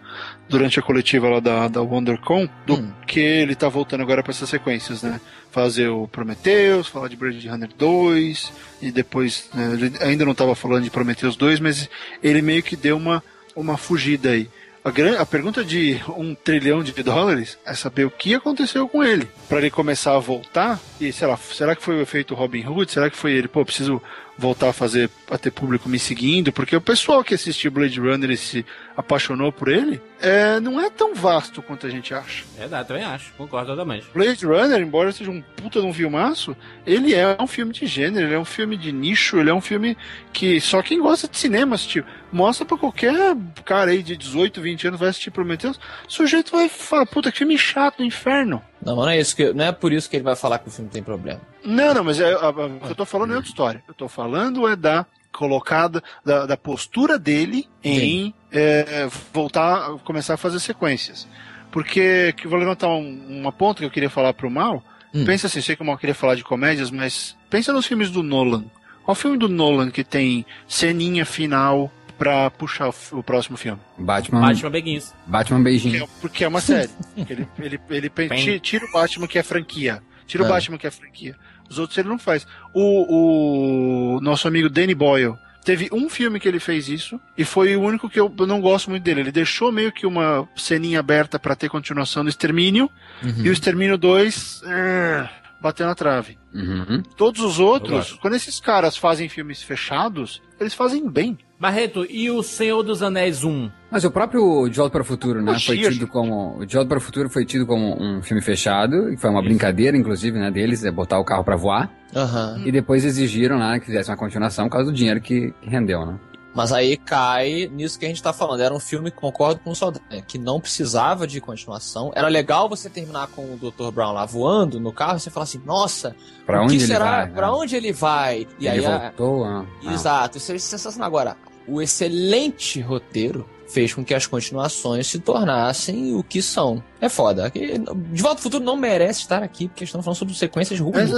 durante a coletiva lá da, da WonderCon, do Hum. que ele tá voltando agora pra essas sequências, né? Fazer o Prometheus, falar de Blade Runner 2, e depois, né, ele ainda não tava falando de Prometheus 2, mas ele meio que deu uma, uma fugida aí. A, gran- a pergunta de um trilhão de dólares é saber o que aconteceu com ele. Pra ele começar a voltar, e sei lá, será que foi o efeito Robin Hood? Será que foi ele, pô, preciso voltar a fazer, a ter público me seguindo? Porque o pessoal que assistiu Blade Runner e se apaixonou por ele, é, não é tão vasto quanto a gente acha. Verdade, também acho. Concordo totalmente. Blade Runner, embora seja um puta de um filmaço, ele é um filme de gênero, ele é um filme de nicho, ele é um filme que só quem gosta de cinema assistiu. Mostra pra qualquer cara aí de 18, 20 anos vai assistir Prometheus, o sujeito vai falar, puta, que filme chato do inferno. Não, não é, isso que, não é por isso que ele vai falar que o filme tem problema. Não, não, mas é, a- a- o que eu tô falando é outra história. Eu tô falando é da colocada, da, da postura dele em é, voltar, a começar a fazer sequências. Porque, que eu vou levantar um, uma ponta que eu queria falar pro Mal. Hum. Pensa assim, sei que o Mal queria falar de comédias, mas pensa nos filmes do Nolan. Qual filme do Nolan que tem ceninha final pra puxar o, o próximo filme? Batman, Batman Begins. Batman beijinho. é- porque é uma série. ele, ele, ele, Bem. tira o Batman que é franquia. Tira o É. Batman que é franquia. Os outros ele não faz. O, o nosso amigo Danny Boyle teve um filme que ele fez isso e foi o único que eu não gosto muito dele. Ele deixou meio que uma ceninha aberta pra ter continuação do Extermínio e o Extermínio 2 eh, bateu na trave. Uhum. Todos os outros, quando esses caras fazem filmes fechados, eles fazem bem. Barreto, e o Senhor dos Anéis 1? Mas o próprio De Volta para o Futuro, né? Foi tido como. O De Volta para o Futuro foi tido como um filme fechado, e foi uma brincadeira, inclusive, né, deles, é botar o carro pra voar. Aham. E depois exigiram lá que fizesse uma continuação por causa do dinheiro que, que rendeu, né? Mas aí cai nisso que a gente tá falando. Era um filme, concordo com o Saldanha, que não precisava de continuação. Era legal você terminar com o Dr. Brown lá voando no carro e você falar assim, nossa, Pra o onde que ele será? vai? Pra né? onde ele vai? E ele aí, a- voltou. ah, ah. exato, isso é sensacional. Agora, o excelente roteiro fez com que as continuações se tornassem o que são. É foda. De Volta ao Futuro não merece estar aqui, porque estamos falando sobre sequências ruins.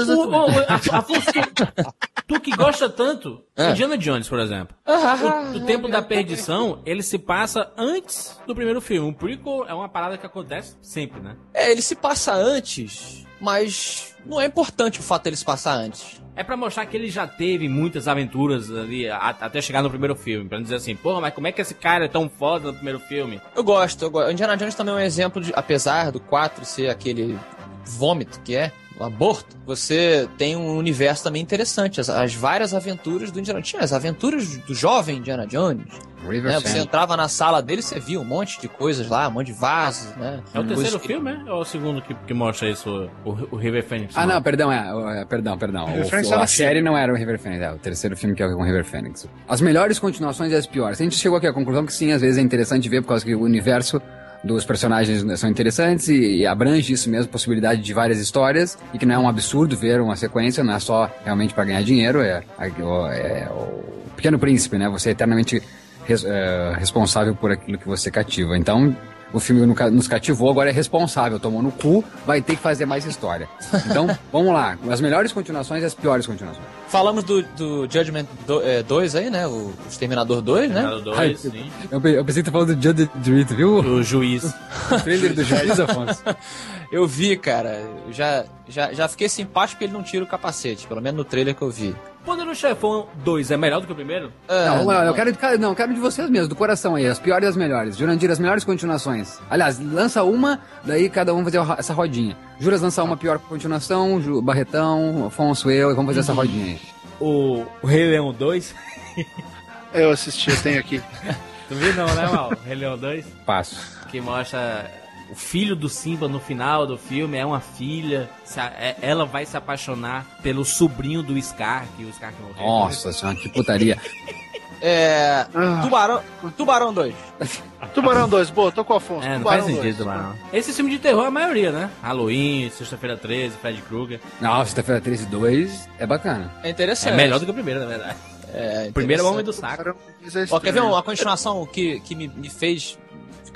Afonso, tu, tu que gosta tanto, É. Indiana Jones, por exemplo. Ah, O, o Tempo da Perdição, ele se passa antes do primeiro filme. O prequel é uma parada que acontece sempre, né? É, ele se passa antes, mas não é importante o fato dele se passar antes. É pra mostrar que ele já teve muitas aventuras ali até chegar no primeiro filme. Pra não dizer assim, porra, mas como é que esse cara é tão foda no primeiro filme? Eu gosto, eu gosto. Indiana Jones também é um exemplo de, apesar do 4 ser aquele vômito que é, aborto, você tem um universo também interessante. As, as várias aventuras do Indiana Jones. Tinha as aventuras do jovem Indiana Jones. River Né? Você entrava na sala dele você via um monte de coisas lá, um monte de vasos, né? É o terceiro que- filme, é? Ou é o segundo que, que mostra isso, o, o River Phoenix? Ah, não, perdão, é, é, perdão, perdão. O- o- era a série não era o River Phoenix, é o terceiro filme que é com o River Phoenix. As melhores continuações e as piores. A gente chegou aqui à conclusão que sim, às vezes é interessante ver por causa que o universo dos personagens são interessantes e, e abrange isso mesmo, possibilidade de várias histórias e que não é um absurdo ver uma sequência, não é só realmente para ganhar dinheiro, é, é o- é o Pequeno Príncipe, né? Você é eternamente res- é, responsável por aquilo que você cativa. Então, o filme nos cativou, agora é responsável, tomou no cu, vai ter que fazer mais história. Então, vamos lá. As melhores continuações e as piores continuações. Falamos do, do Judgment 2 aí, né? O Exterminador 2, né? Terminado dois, Ai, sim. Eu, eu pensei que tu falando do Judge Dredd, viu? O juiz. O trailer do Juiz, Afonso. Eu vi, cara. Já, já, já fiquei simpático porque ele não tira o capacete, pelo menos no trailer que eu vi. Poderoso Chefão 2 é melhor do que o primeiro? Ah, Não, eu quero de cada- não, eu quero de vocês mesmo, do coração aí, as piores e as melhores. Jurandir, as melhores continuações. Aliás, lança uma, daí cada um vai fazer essa rodinha. Juras lança uma pior continuação, Ju- Barretão, Afonso, eu, e vamos fazer essa rodinha aí. O, o Rei Leão 2? Eu assisti, eu tenho aqui. Tu viu não, né, Mal? Rei Leão 2? Passo. Que mostra o filho do Simba no final do filme, é uma filha. se a- é- ela vai se apaixonar pelo sobrinho do Scar, que o Scar que morreu. Nossa senhora, que putaria. É. Ah, Tubarão, Tubarão 2. Tubarão 2, boa, tô com o Afonso. É, não Tubarão faz sentido, 2. mano. Esse filme de terror é a maioria, né? Halloween, Sexta-feira 13, Fred Krueger. Não, Sexta-feira 13 e 2 é bacana. É É interessante. melhor do que o primeiro, na verdade. É, O primeiro é o Homem do Saco. Tubarão 2 é Ó, quer ver uma continuação que, que me, me fez,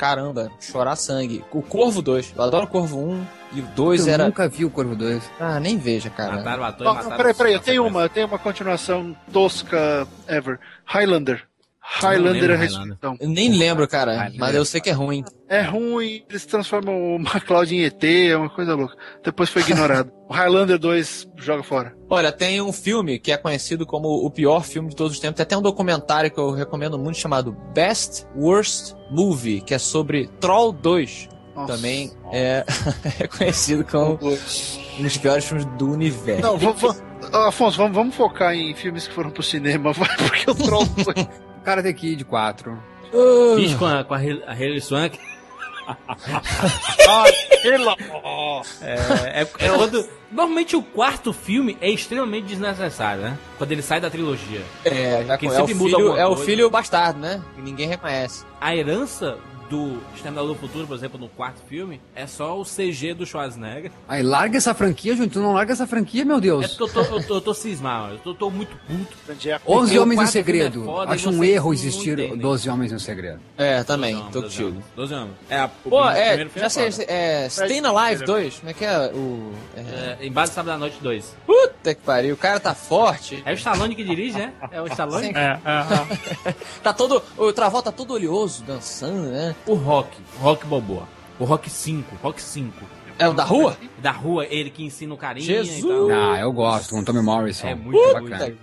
caramba, chorar sangue? O Corvo 2. Eu adoro o Corvo 1 e o 2 eu era. nunca vi o Corvo 2. Ah, nem veja, cara. Mataram o ator Não, e mataram peraí, peraí, eu sequência. uma, eu tenho uma continuação tosca ever. Highlander. Highlander é Highlander. ressurreição. Eu nem lembro, cara, Ah, mas eu sei que é ruim. É ruim, eles transformam o McCloud em ET, é uma coisa louca. Depois foi ignorado. o Highlander 2 joga fora. Olha, tem um filme que é conhecido como o pior filme de todos os tempos. Tem até um documentário que eu recomendo muito chamado Best Worst Movie, que é sobre Troll 2. Nossa. Também é, é conhecido como um dos piores filmes do universo. Não, vamos, vamos- Afonso, vamos, vamos focar em filmes que foram pro cinema, vai, porque o Troll foi. Karate Kid 4. Bicho com a, com a, a Hilary Swank. É, é, é quando. Normalmente o quarto filme é extremamente desnecessário, né? Quando ele sai da trilogia. É, já é, o filho, é o filho bastardo, né? Que ninguém reconhece. A herança do Exterminador do Futuro, por exemplo, no quarto filme, é só o CG do Schwarzenegger. Aí, larga essa franquia, gente. Tu não larga essa franquia, meu É Deus. porque eu tô, eu tô, eu tô cismado, eu tô, tô muito puto. 11 Porque o Homens no quarto filme Segredo. é foda Acho um erro existir entendem. 12 Homens no Segredo. É, também, Doze tô anos, contigo. 12 anos. É, a, o Pô, é, primeiro filme já sei, é Staying Alive 2, como é que é o... É, É, Embate Sábado da Noite 2. puta que pariu, o cara tá forte. É o Stallone que dirige, né? É o Stallone? Sim. Tá todo, o Travolta todo oleoso, dançando, né? O Rock, o Rock Balboa. O Rock 5, Rock 5. É o da rua? Da rua, ele que ensina o carinha Jesus! e tal. Ah, eu gosto, com o Tommy Morrison. É muito ruim. bacana.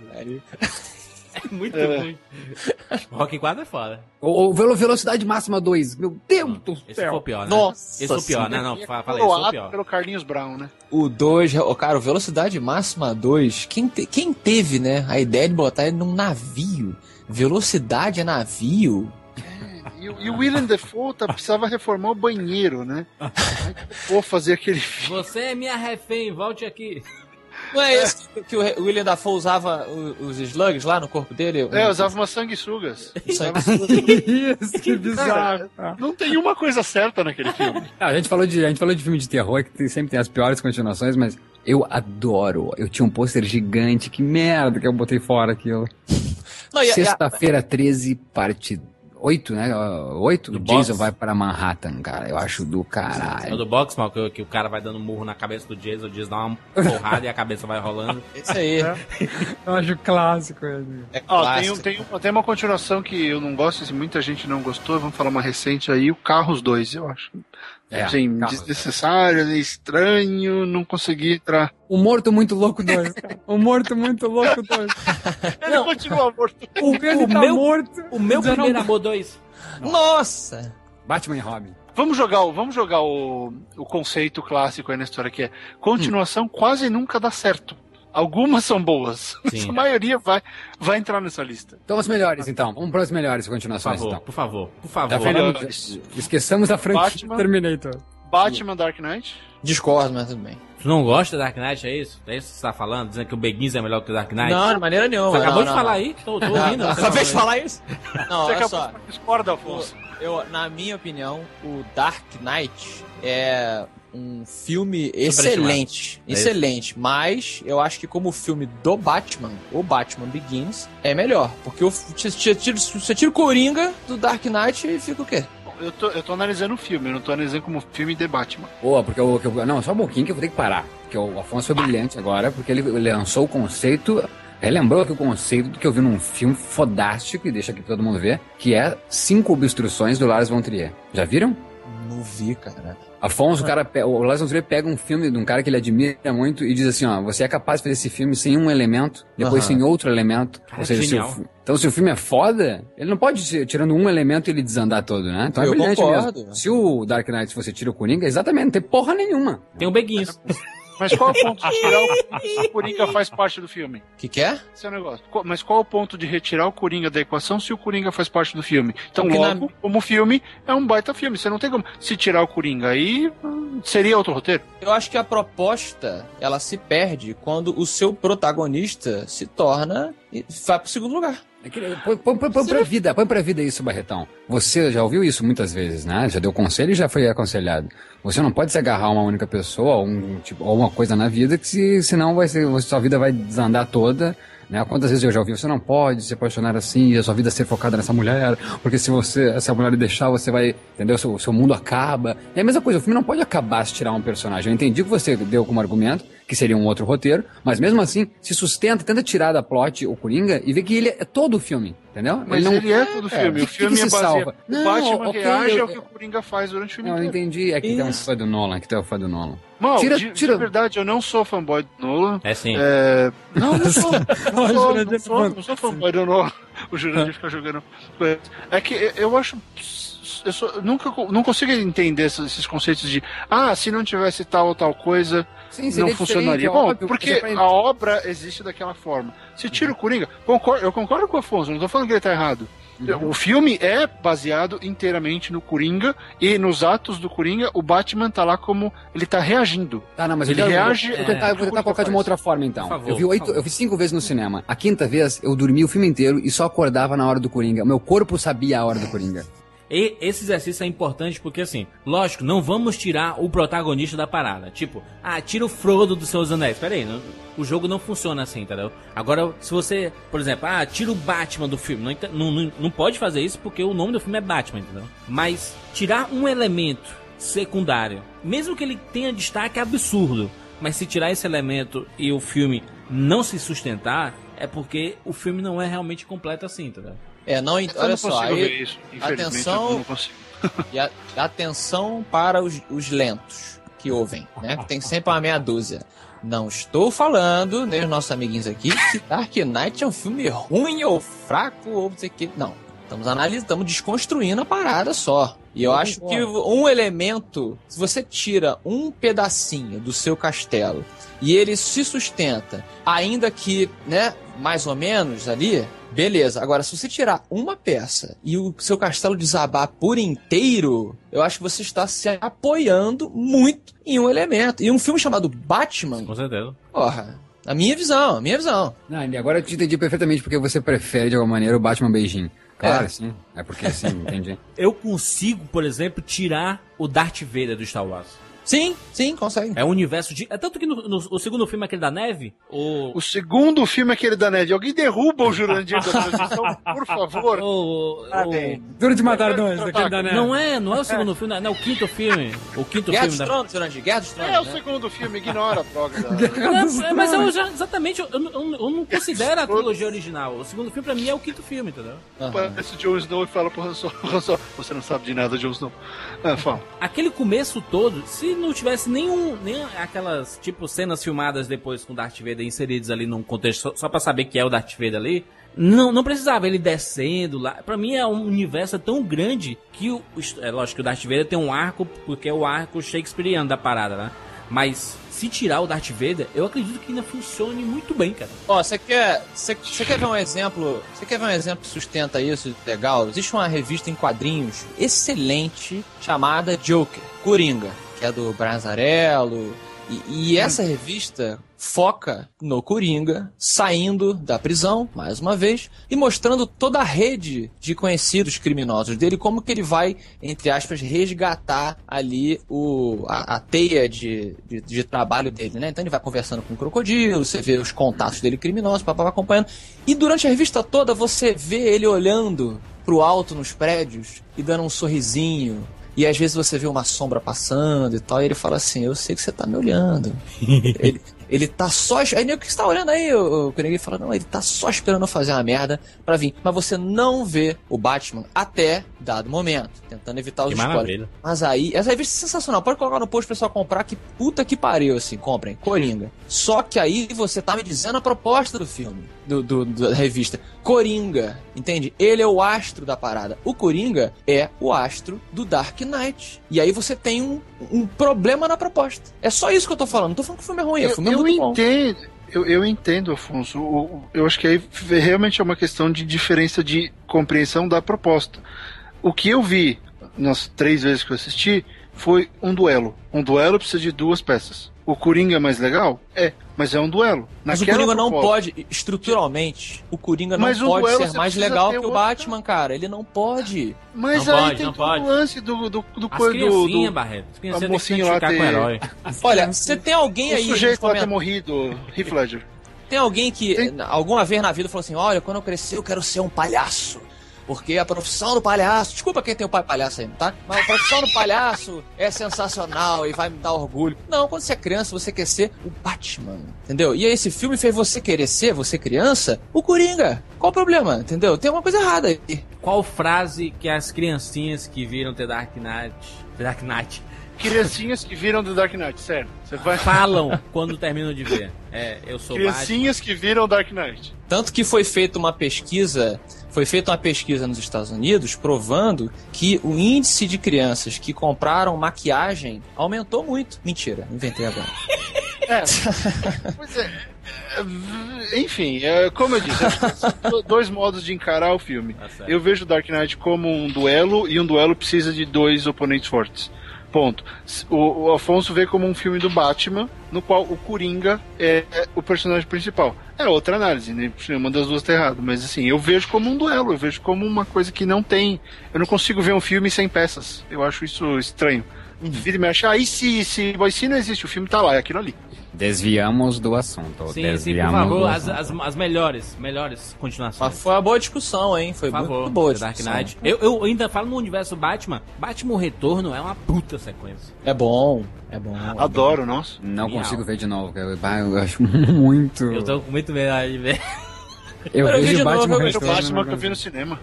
É muito ruim. Rock 4 é foda. Ou Velo- Velocidade Máxima 2. Meu Deus do Esse céu. foi o pior, né? Nossa Esse foi o pior, né? Não, fala, fala aí, esse foi o pior. pelo Carlinhos Brown, né? O 2, o cara, o Velocidade Máxima 2, quem, te- quem teve, né, a ideia de botar ele num navio? Velocidade é navio? E, o- William Defoe tá, precisava reformar o banheiro, né? Vou fazer aquele filme. Você é minha refém, volte aqui. Não é esse que, o William Dafoe usava os slugs lá no corpo dele? É, usava umas sanguessugas. Isso que bizarro. Não tem uma coisa certa naquele filme. Ah, a, gente falou de, a gente falou de filme de terror, que tem- sempre tem as piores continuações, mas eu adoro. Eu tinha um pôster gigante, que merda que eu botei fora aquilo. A- Sexta-feira 13, parte 8, né? 8? Do O Jason box. vai para Manhattan, cara. Eu acho do É caralho. do Boxmal, que, que o cara vai dando murro na cabeça do Jason, o Jason dá uma porrada e a cabeça vai rolando. Isso aí. Eu acho clássico. esse. É Ó, tem, clássico. um- tem, um- tem uma continuação que eu não gosto, e muita gente não gostou, vamos falar uma recente aí, o Carros 2, eu acho. É, assim, desnecessário, né, estranho, não consegui entrar. O Morto Muito Louco 2. cara. O Morto Muito Louco 2. Ele continua morto. O, Ele o tá meu, morto. o meu Dizendo- primeiro amor 2. Nossa! Batman e Robin. Vamos jogar, o, vamos jogar o, o conceito clássico aí na história que é continuação quase nunca dá certo. Algumas são boas, mas Sim. a maioria vai, vai entrar nessa lista. Então, os melhores, então. Vamos para os melhores Por continuações, favor, então. por favor, por favor. falamos, esqueçamos a franquia Batman. Terminator. Batman Dark Knight. Discordo, mas tudo bem. Tu não gosta da Dark Knight, é isso? É isso que você tá falando? Dizendo que o Begins é melhor que o Dark Knight? Não, de maneira nenhuma. Você acabou não, de não, falar não. aí? Tô, tô ouvindo. você Acabei de falar isso? Não, Você olha acabou só. de discorda, Afonso. Eu, na minha opinião, o Dark Knight é um filme excelente. É. Excelente. Mas eu acho que como filme do Batman, o Batman Begins, é melhor. Porque você tira, você tira o Coringa do Dark Knight e fica o quê? Eu tô, eu tô analisando o filme, eu não tô analisando como filme de Batman. Boa, porque eu, que eu- Não, só um pouquinho que eu vou ter que parar. Porque o Afonso foi brilhante agora, porque ele lançou o conceito. Relembrou aqui o conceito que eu vi num filme fodástico, e deixa aqui pra todo mundo ver, que é Cinco Obstruções do Lars von Trier. Já viram? Não vi, cara. Afonso, o, cara, pe- o Lars von Trier pega um filme de um cara que ele admira muito e diz assim, ó, você é capaz de fazer esse filme sem um elemento, depois sem outro elemento. Cara, Ou seja, genial. então se o filme é foda, ele não pode, ser- tirando um elemento, ele desandar todo, né? Então é Eu brilhante concordo. mesmo. Se o Dark Knight, se você tira o Coringa, exatamente, não tem porra nenhuma. Tem o Begins. Mas qual é o ponto de tirar o o Coringa faz parte do filme? O que, que é? Esse é o negócio. Mas qual é o ponto de retirar o Coringa da equação se o Coringa faz parte do filme? Então, Porque na- logo, como filme, é um baita filme. Você não tem como. Se tirar o Coringa aí, seria outro roteiro. Eu acho que a proposta ela se perde quando o seu protagonista se torna e vai pro segundo lugar. É Põe, põe, põe, põe pra vida, põe pra vida isso, Barretão. Você já ouviu isso muitas vezes, né? Já deu conselho e já foi aconselhado. Você não pode se agarrar a uma única pessoa ou, um, tipo, ou uma coisa na vida que se, senão vai ser, sua vida vai desandar toda. Né? Quantas vezes eu já ouvi, você não pode se apaixonar assim e a sua vida ser focada nessa mulher, porque se você, se a mulher lhe deixar, você vai, entendeu? Seu, seu mundo acaba. É a mesma coisa, o filme não pode acabar se tirar um personagem. Eu entendi o que você deu como argumento, que seria um outro roteiro, mas mesmo assim, se sustenta, tenta tirar da plot o Coringa e ver que ele é todo o filme, entendeu? Mas não- ele é todo É, filme. que- o filme que que é baseado. salva? O Não, Batman ok, reage eu- ao que o Coringa faz durante o filme Não, eu entendi. É que tem um fã do Nolan, que tem um fã do Nolan. Mal, Tira- de, tira- de verdade, eu não sou fanboy do Nolan. É sim. É... Não, não sou. Não sou, não sou, não sou fanboy do Nolan. O Jurandir fica jogando. É que eu- acho. Eu sou- nunca não consigo entender esses conceitos de ah, se não tivesse tal ou tal coisa, Sim, não funcionaria. Bom, porque você vai- a obra existe daquela forma. Se tira o Coringa, concordo- eu concordo com o Afonso, não tô falando que ele tá errado. Uhum. O filme é baseado inteiramente no Coringa e nos atos do Coringa, o Batman tá lá como ele tá reagindo. Tá, não, mas Ele eu reage- Eu vou tentar, é, eu vou tentar colocar de uma outra forma, então. Favor, eu vi oito, eu vi cinco vezes no cinema. A quinta vez, eu dormi o filme inteiro e só acordava na hora do Coringa. O meu corpo sabia a hora do Coringa. E esse exercício é importante porque, assim, lógico, não vamos tirar o protagonista da parada. Tipo, ah, tira o Frodo dos seus anéis. Pera aí, não- o jogo não funciona assim, entendeu? Agora, se você, por exemplo, ah, tira o Batman do filme. Não, não, não pode fazer isso porque o nome do filme é Batman, entendeu? Mas tirar um elemento secundário, mesmo que ele tenha destaque absurdo, mas se tirar esse elemento e o filme não se sustentar, é porque o filme não é realmente completo assim, entendeu? É, não, Eu olha não só, consigo aí, ver isso. Atenção- eu não consigo. e a- atenção para os, os lentos que ouvem, né? Que tem sempre uma meia dúzia. Não estou falando, nem os nossos amiguinhos aqui, que Dark Knight é um filme ruim ou fraco ou não sei o que. Não. Estamos analisando, estamos desconstruindo a parada só. E eu, Eu acho concordo. que um elemento, se você tira um pedacinho do seu castelo e ele se sustenta, ainda que, né, mais ou menos ali, beleza. Agora, se você tirar uma peça e o seu castelo desabar por inteiro, eu acho que você está se apoiando muito em um elemento. E um filme chamado Batman, Com certeza. porra, a minha visão, a minha visão. Não, e agora eu te entendi perfeitamente porque você prefere, de alguma maneira, o Batman beijinho. Claro, É. sim. É porque sim, entendi. Eu consigo, por exemplo, tirar o Darth Vader do Star Wars. Sim, sim, consegue. É um universo de. É tanto que no, no- o segundo filme, aquele da neve, o. O segundo filme é aquele da Ned. Alguém derruba o Jurandir da transmissão, por favor. o, o- Ah. Duro de matar dois, daquele da neve. não é, não é o segundo filme, não é o quinto filme. O quinto Guerra filme dos da. Tronos, Jurandir, Guerra dos Tronos. É o né? segundo filme, ignora a droga. Da... Não, é, mas eu já, exatamente, eu, eu, eu- eu não considero a trilogia original. O segundo filme pra mim é o quinto filme, entendeu? Aham. Parece o Jon Snow e fala pro Han Solo, você não sabe de nada, Jon Snow. Ah, fala. Aquele começo todo, se não tivesse nenhum, nem aquelas, tipo, cenas filmadas depois com Darth Vader inseridas ali num contexto só, só pra saber que é o Darth Vader ali, não, não precisava ele descendo lá. Pra mim é um universo tão grande que o, o- é lógico que o Darth Vader tem um arco, porque é o arco shakespeariano da parada, né? Mas se tirar o Darth Vader, eu acredito que ainda funcione muito bem, cara. Ó, você quer, você quer ver um exemplo? Você quer ver um exemplo que sustenta isso legal? Existe uma revista em quadrinhos excelente chamada Joker, Coringa, que é do Brazarello. E, e essa revista foca no Coringa saindo da prisão, mais uma vez, e mostrando toda a rede de conhecidos criminosos dele, como que ele vai, entre aspas, resgatar ali o, a, a teia de, de, de trabalho dele, né? Então ele vai conversando com o crocodilo, você vê os contatos dele criminosos, papá acompanhando. E durante a revista toda você vê ele olhando pro alto nos prédios e dando um sorrisinho. E às vezes você vê uma sombra passando e tal, e ele fala assim, eu sei que você tá me olhando. ele, ele tá só. Aí nem o que você tá olhando aí? O, o Coringa ele fala, não, ele tá só esperando eu fazer uma merda pra vir. Mas você não vê o Batman até dado momento, tentando evitar os Que spoilers. maravilha. Mas aí, essa revista é sensacional. Pode colocar no post pro pessoal comprar, que puta que pariu, assim, comprem. Coringa. Só que aí você tá me dizendo a proposta do filme, do, do- da revista. Coringa, entende? Ele é o astro da parada. O Coringa é o astro do Dark Knight. E aí você tem um, um problema na proposta. É só isso que eu tô falando. Não tô falando que o filme é ruim, o Eu, filme é eu muito bom. entendo, eu, eu entendo, Afonso. O- eu acho que aí realmente é uma questão de diferença de compreensão da proposta. O que eu vi nas três vezes que eu assisti foi um duelo. Um duelo precisa de duas peças. O Coringa é mais legal? É, mas é um duelo. Mas o Coringa não proposta- pode, estruturalmente, o Coringa não Mas o pode ser mais legal ter que o outro- Batman, cara. Ele não pode. Mas Não aí pode, tem não todo pode. o lance do, do, do, As criancinhas, do, Barreto. As criancinhas que lá identificar com o ter- herói. Olha, você tem alguém o aí. nos sujeito lá ter morrido, Heath Ledger. Tem alguém que Tem. alguma vez na vida falou assim: Olha, quando eu crescer eu quero ser um palhaço. Porque a profissão do palhaço. Desculpa quem tem o pai palhaço aí, tá? Mas a profissão do palhaço é sensacional e vai me dar orgulho. Não, quando você é criança, você quer ser o Batman. Entendeu? E esse filme fez você querer ser, você criança, o Coringa. Qual o problema? Entendeu? Tem uma coisa errada aí. Qual frase que as criancinhas que viram The Dark Knight, The Dark Knight Criancinhas que viram The Dark Knight, sério. Você vai... falam quando terminam de ver? É, eu sou Batman. Criancinhas que viram Dark Knight. Tanto que foi feita uma pesquisa, foi feita uma pesquisa nos Estados Unidos provando que o índice de crianças que compraram maquiagem aumentou muito. Mentira, inventei agora. É. pois é. é, Enfim, é, como eu disse, dois modos de encarar o filme. Tá. Eu vejo Dark Knight como um duelo e um duelo precisa de dois oponentes fortes. Ponto. O, o Afonso vê como um filme do Batman, no qual o Coringa é, é o personagem principal. É outra análise, né? Uma das duas tá errado. Mas assim, eu vejo como um duelo, eu vejo como uma coisa que não tem. Eu não consigo ver um filme sem peças. Eu acho isso estranho. Vira e mexe, ah, e se, se, se não existe, o filme tá lá, é aquilo ali. Desviamos do assunto. Sim, sim, por desviamos favor, as, as, as melhores, melhores continuações. Mas foi uma boa discussão, hein? Foi Por favor, muito boa Dark discussão. Knight. Eu, eu ainda falo no universo Batman. Batman o Retorno é uma puta sequência. É bom, é bom. é bom. Adoro, nossa. Não Minha consigo alma. ver de novo. Eu, eu acho muito. Eu tô com muito medo de ver. Eu Eu vi de o novo, Batman eu Era o Batman que eu vi no cinema.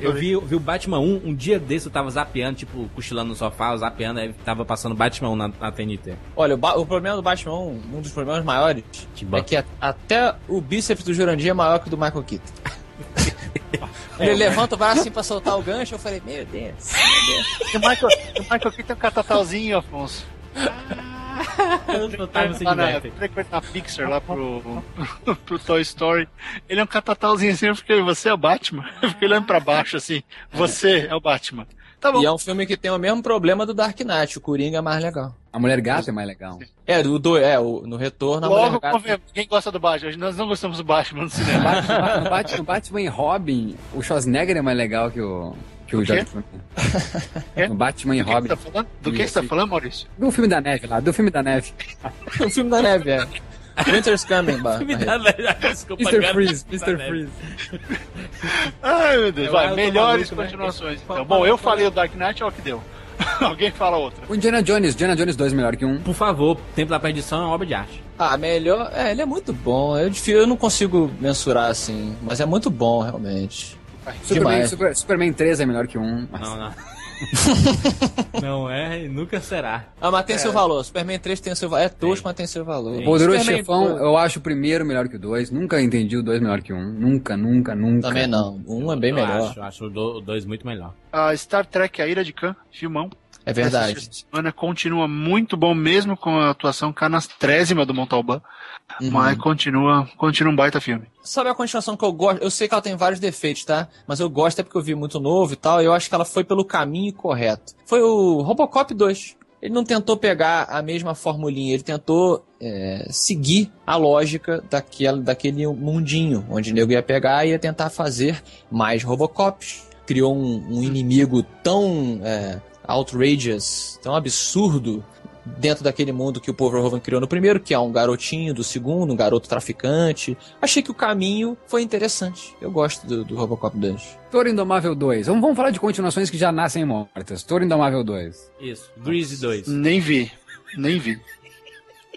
Eu vi, eu vi o Batman 1, um dia desse eu tava zapeando, tipo, cochilando no sofá, zapeando, aí tava passando Batman 1 na, na TNT. Olha, o, o problema do Batman, um dos problemas maiores, Que é que a- até o bíceps do Jurandir é maior que o do Michael Keaton. Ele levanta o braço assim pra soltar o gancho, eu falei, meu Deus, meu Deus. O Michael, o Michael aqui tem um catatalzinho, Afonso. Eu tava na, na Pixar, lá pro, pro Toy Story. Ele é um catatalzinho assim, porque você é o Batman. Eu fiquei olhando pra baixo assim. Você é o Batman. Tá bom. E é um filme que tem o mesmo problema do Dark Knight, o Coringa é mais legal. A Mulher Gata é mais legal. É, do, do é, o, no retorno a Logo, Mulher Gata- convenhamos, quem gosta do Batman? Nós não gostamos do Batman no cinema. Batman, Batman, Batman e Robin, o Schwarzenegger é mais legal que o, que o? George Clooney. No Batman e que Robin. tá falando? Do que você tá falando, Maurício? Do filme da neve lá, do filme da neve. o filme da neve, é. Winter's Coming, ba- Me Barreto. dá, desculpa, Mr. Freeze, Mr. neve. Freeze. Ai, meu Deus. Eu- Vai, melhores maluco, né? continuações. Fala- Então. Bom, eu falei o Dark Knight, olha o que deu. Alguém fala outra. O Indiana Jones, Indiana Jones 2 melhor que um. Por favor, Tempo da Perdição é uma obra de arte. Ah, melhor. É, ele é muito bom. Eu, eu não consigo mensurar assim, mas é muito bom, realmente. Superman. Super- Superman 3 é melhor que um. Mas- Não, não. não é e nunca será. Ah, mas tem seu valor. Superman 3 tem seu valor. É tosco, mas tem seu valor. O Poderoso Superman Chefão, dois- eu acho o primeiro melhor que o 2. Nunca entendi o 2 melhor que um. Nunca, nunca, nunca. Também não. Um é bem eu melhor. Acho, acho o do- o dois muito melhor. A Star Trek A Ira de Khan, filmão. É verdade. Essa semana continua muito bom, mesmo com a atuação canastrésima do Montalban. Uhum. Mas continua, continua um baita filme. Sabe a continuação que eu gosto? Eu sei que ela tem vários defeitos, tá? Mas eu gosto é porque eu vi muito novo e tal. E eu acho que ela foi pelo caminho correto. Foi o Robocop 2. Ele não tentou pegar a mesma formulinha, ele tentou é, seguir a lógica daquela, daquele mundinho, onde o nego ia pegar e ia tentar fazer mais Robocops. Criou um, um inimigo tão é, outrageous, tão absurdo dentro daquele mundo que o Paul Verhoeven criou no primeiro, que é um garotinho do segundo, um garoto traficante. Achei que o caminho foi interessante. Eu gosto do, do Robocop 2. Toro Indomável 2. Vamos, vamos falar de continuações que já nascem mortas. Toro Indomável 2. Isso. Greasy 2. Nem vi. Nem vi.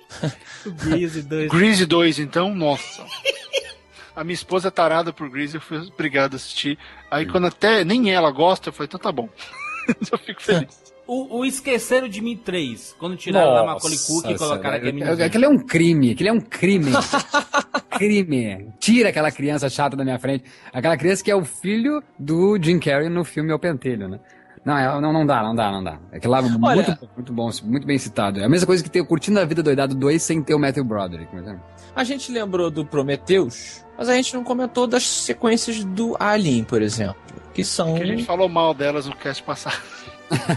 Greasy 2. Greasy 2, então, nossa. A minha esposa é tarada por Greasy, eu fui obrigado a assistir. Aí quando até nem ela gosta, eu falei, então tá bom. eu fico feliz. O, o Esqueceram de Mim 3. Quando tiraram a Macaulay Culkin e colocaram aquele menino. Aquele é um crime, aquele é um crime. crime. Tira aquela criança chata da minha frente. Aquela criança que é o filho do Jim Carrey no filme O Pentelho, né? Não, é- não, não dá, não dá, não dá. Aquele lá, muito, Olha- bom, muito bom, muito bem citado. É a mesma coisa que ter o Curtindo a Vida Doidado 2 sem ter o Matthew Broderick. mas é. A gente lembrou do Prometheus, mas a gente não comentou das sequências do Alien, por exemplo. Que são. Que a gente falou mal delas no cast passado.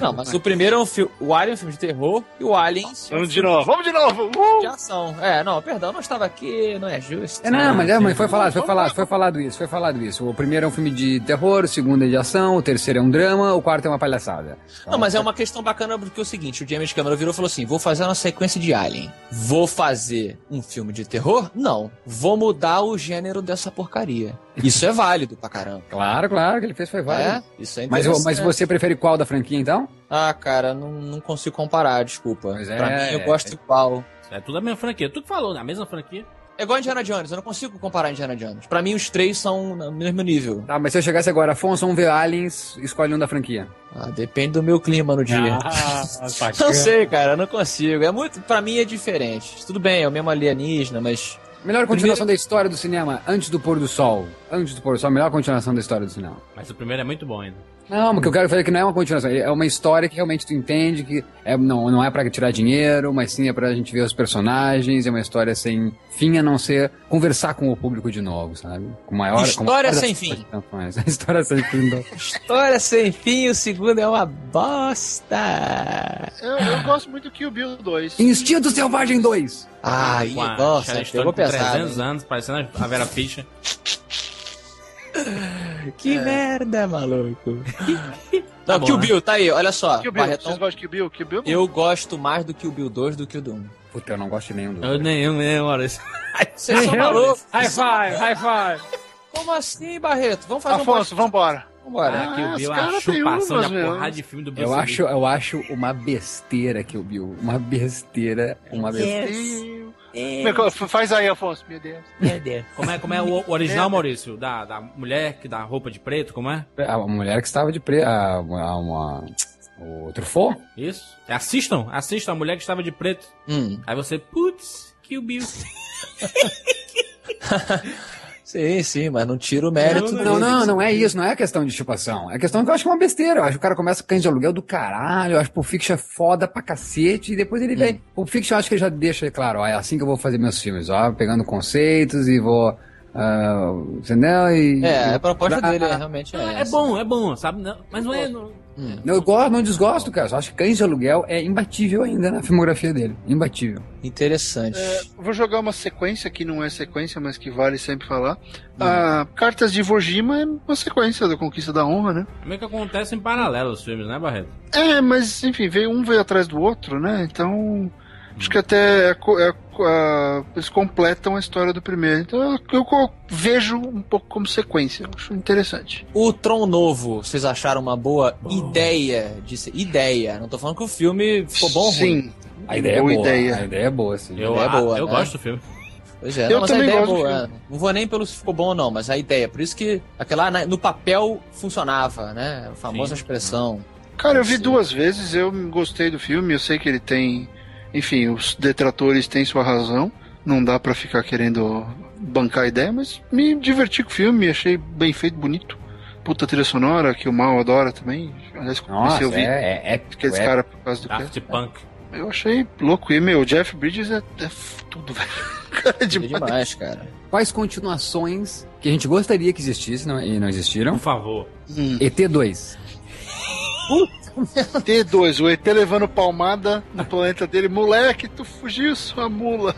Não, mas o primeiro é um filme. O Alien é um filme de terror e o Aliens é um Vamos de filme novo, vamos de novo! Uh! de ação. É, não, perdão, não estava aqui, não é justo. É, não, mas, é, mas foi falado, foi falado, foi falado isso, foi falado isso. O primeiro é um filme de terror, o segundo é de ação, o terceiro é um drama, o quarto é uma palhaçada. Não, mas é uma questão bacana porque é o seguinte, o James Cameron virou e falou assim, vou fazer uma sequência de Alien. Vou fazer um filme de terror? Não. Vou mudar o gênero dessa porcaria. Isso é válido pra caramba. Claro, claro, que ele fez foi válido. É, isso é Mas, interessante. mas você prefere qual da franquia, então? Ah, cara, não, não consigo comparar, desculpa. Pois pra é, mim, eu é. gosto igual. É tudo a mesma franquia. Tu que falou, né? A mesma franquia. É igual Indiana Jones, eu não consigo comparar Indiana Jones. Pra mim, os três são no mesmo nível. Tá, mas se eu chegasse agora, Afonso, vamos ver Aliens, escolhe um da franquia. Ah, depende do meu clima no dia. Não sei, cara, eu não consigo. É muito, para mim é diferente. Tudo bem, é o mesmo alienígena, mas Melhor continuação da história do cinema, antes do pôr do sol. Antes do pôr do sol, melhor continuação da história do cinema. Mas o primeiro é muito bom ainda. Não, mas o que eu quero falar é que não é uma continuação, é uma história que realmente tu entende, que é, não, não é pra tirar dinheiro, mas sim é pra gente ver os personagens, é uma história sem fim a não ser conversar com o público de novo, sabe? Com maior... com História maior sem fim. História sem fim. não. História sem fim, o segundo é uma bosta. Eu, eu gosto muito do Kill Bill 2. Instinto Selvagem 2! Ai, Com a nossa, pegou com pesado. 300 hein? anos, parecendo a Vera Fischer. Que merda, maluco. Tá Não, bom, Kill né? Bill, tá aí, olha só. Kill Bill, Barretão, vocês gostam de Kill Bill? Kill Bill? eu gosto mais do Kill Bill 2 do que o do 1. Puta, eu não gosto de nenhum dos Eu nem, eu nem, olha isso. Vocês são malucos? High five, high five! Como assim, Barreto? Vamos fazer um Afonso, vambora. Vambora. Ah, o os Bill é caras a têm chupação meu. porrada de filme do Bruce Eu acho, eu acho uma besteira que o Bill. Uma besteira, uma besteira. Bill, Faz aí, Afonso. Meu Deus. Meu Deus. Como é, como é o, o original, Maurício? Da, da mulher que dá roupa de preto, como é? A mulher que estava de preto. A, a, uma, o Truffaut? Isso. Assistam, assistam a mulher que estava de preto. Hum. Aí você, putz, que o Bill. Sim, sim, mas não tira o mérito. Não, não, não é isso, não é questão de chupação. É questão que eu acho que é uma besteira. Eu acho que o cara começa com cães de aluguel do caralho, eu acho que o Fiction é foda pra cacete, e depois ele vem. O Fiction eu acho que ele já deixa claro, ó, é assim que eu vou fazer meus filmes, ó, pegando conceitos e vou. Uh, entendeu? E, É, a proposta dele é, realmente é. É essa. bom, é bom, sabe? Não, mas não é. Não, Não, eu gosto, não desgosto, cara. Eu acho que Cães de Aluguel é imbatível ainda na filmografia dele. Imbatível. Interessante. É, vou jogar uma sequência que não é sequência, mas que vale sempre falar. Ah, Cartas de Iwo Jima é uma sequência da Conquista da Honra, né? meio que acontece em paralelo os filmes, né, Barreto? É, mas enfim, veio um veio atrás do outro, né? Então acho que até é é ah, eles completam a história do primeiro. Então eu, eu vejo um pouco como sequência. Acho interessante. O Tron novo, vocês acharam uma boa ideia de ser. Ideia. Não tô falando que o filme ficou bom ou ruim. Sim. A ideia Boa é boa. ideia. A ideia é boa, sim. Eu, é ah, boa, eu né? gosto do filme. Pois é, Eu não, mas a também ideia é gosto boa. filme. é. Não vou nem pelo se ficou bom ou não, mas a ideia. Por isso que aquela na- no papel funcionava, né? A famosa Sim. expressão. Cara, eu vi duas vezes, eu gostei do filme, eu sei que ele tem. Enfim, os detratores têm sua razão. Não dá pra ficar querendo bancar a ideia, mas me diverti com o filme, achei bem feito, bonito. Puta trilha sonora, que o Mal adora também. Aliás, Nossa, comecei a ouvir é, é épico. aqueles é caras por causa do Daft que. Punk. Eu achei louco. E, meu, o Jeff Bridges é, é tudo, velho. Cara, é É demais. demais, cara. Quais continuações que a gente gostaria que existissem não- e não existiram? Por favor. Hum. ET2. T2, o ET levando palmada no planeta dele. Moleque, tu fugiu, sua mula.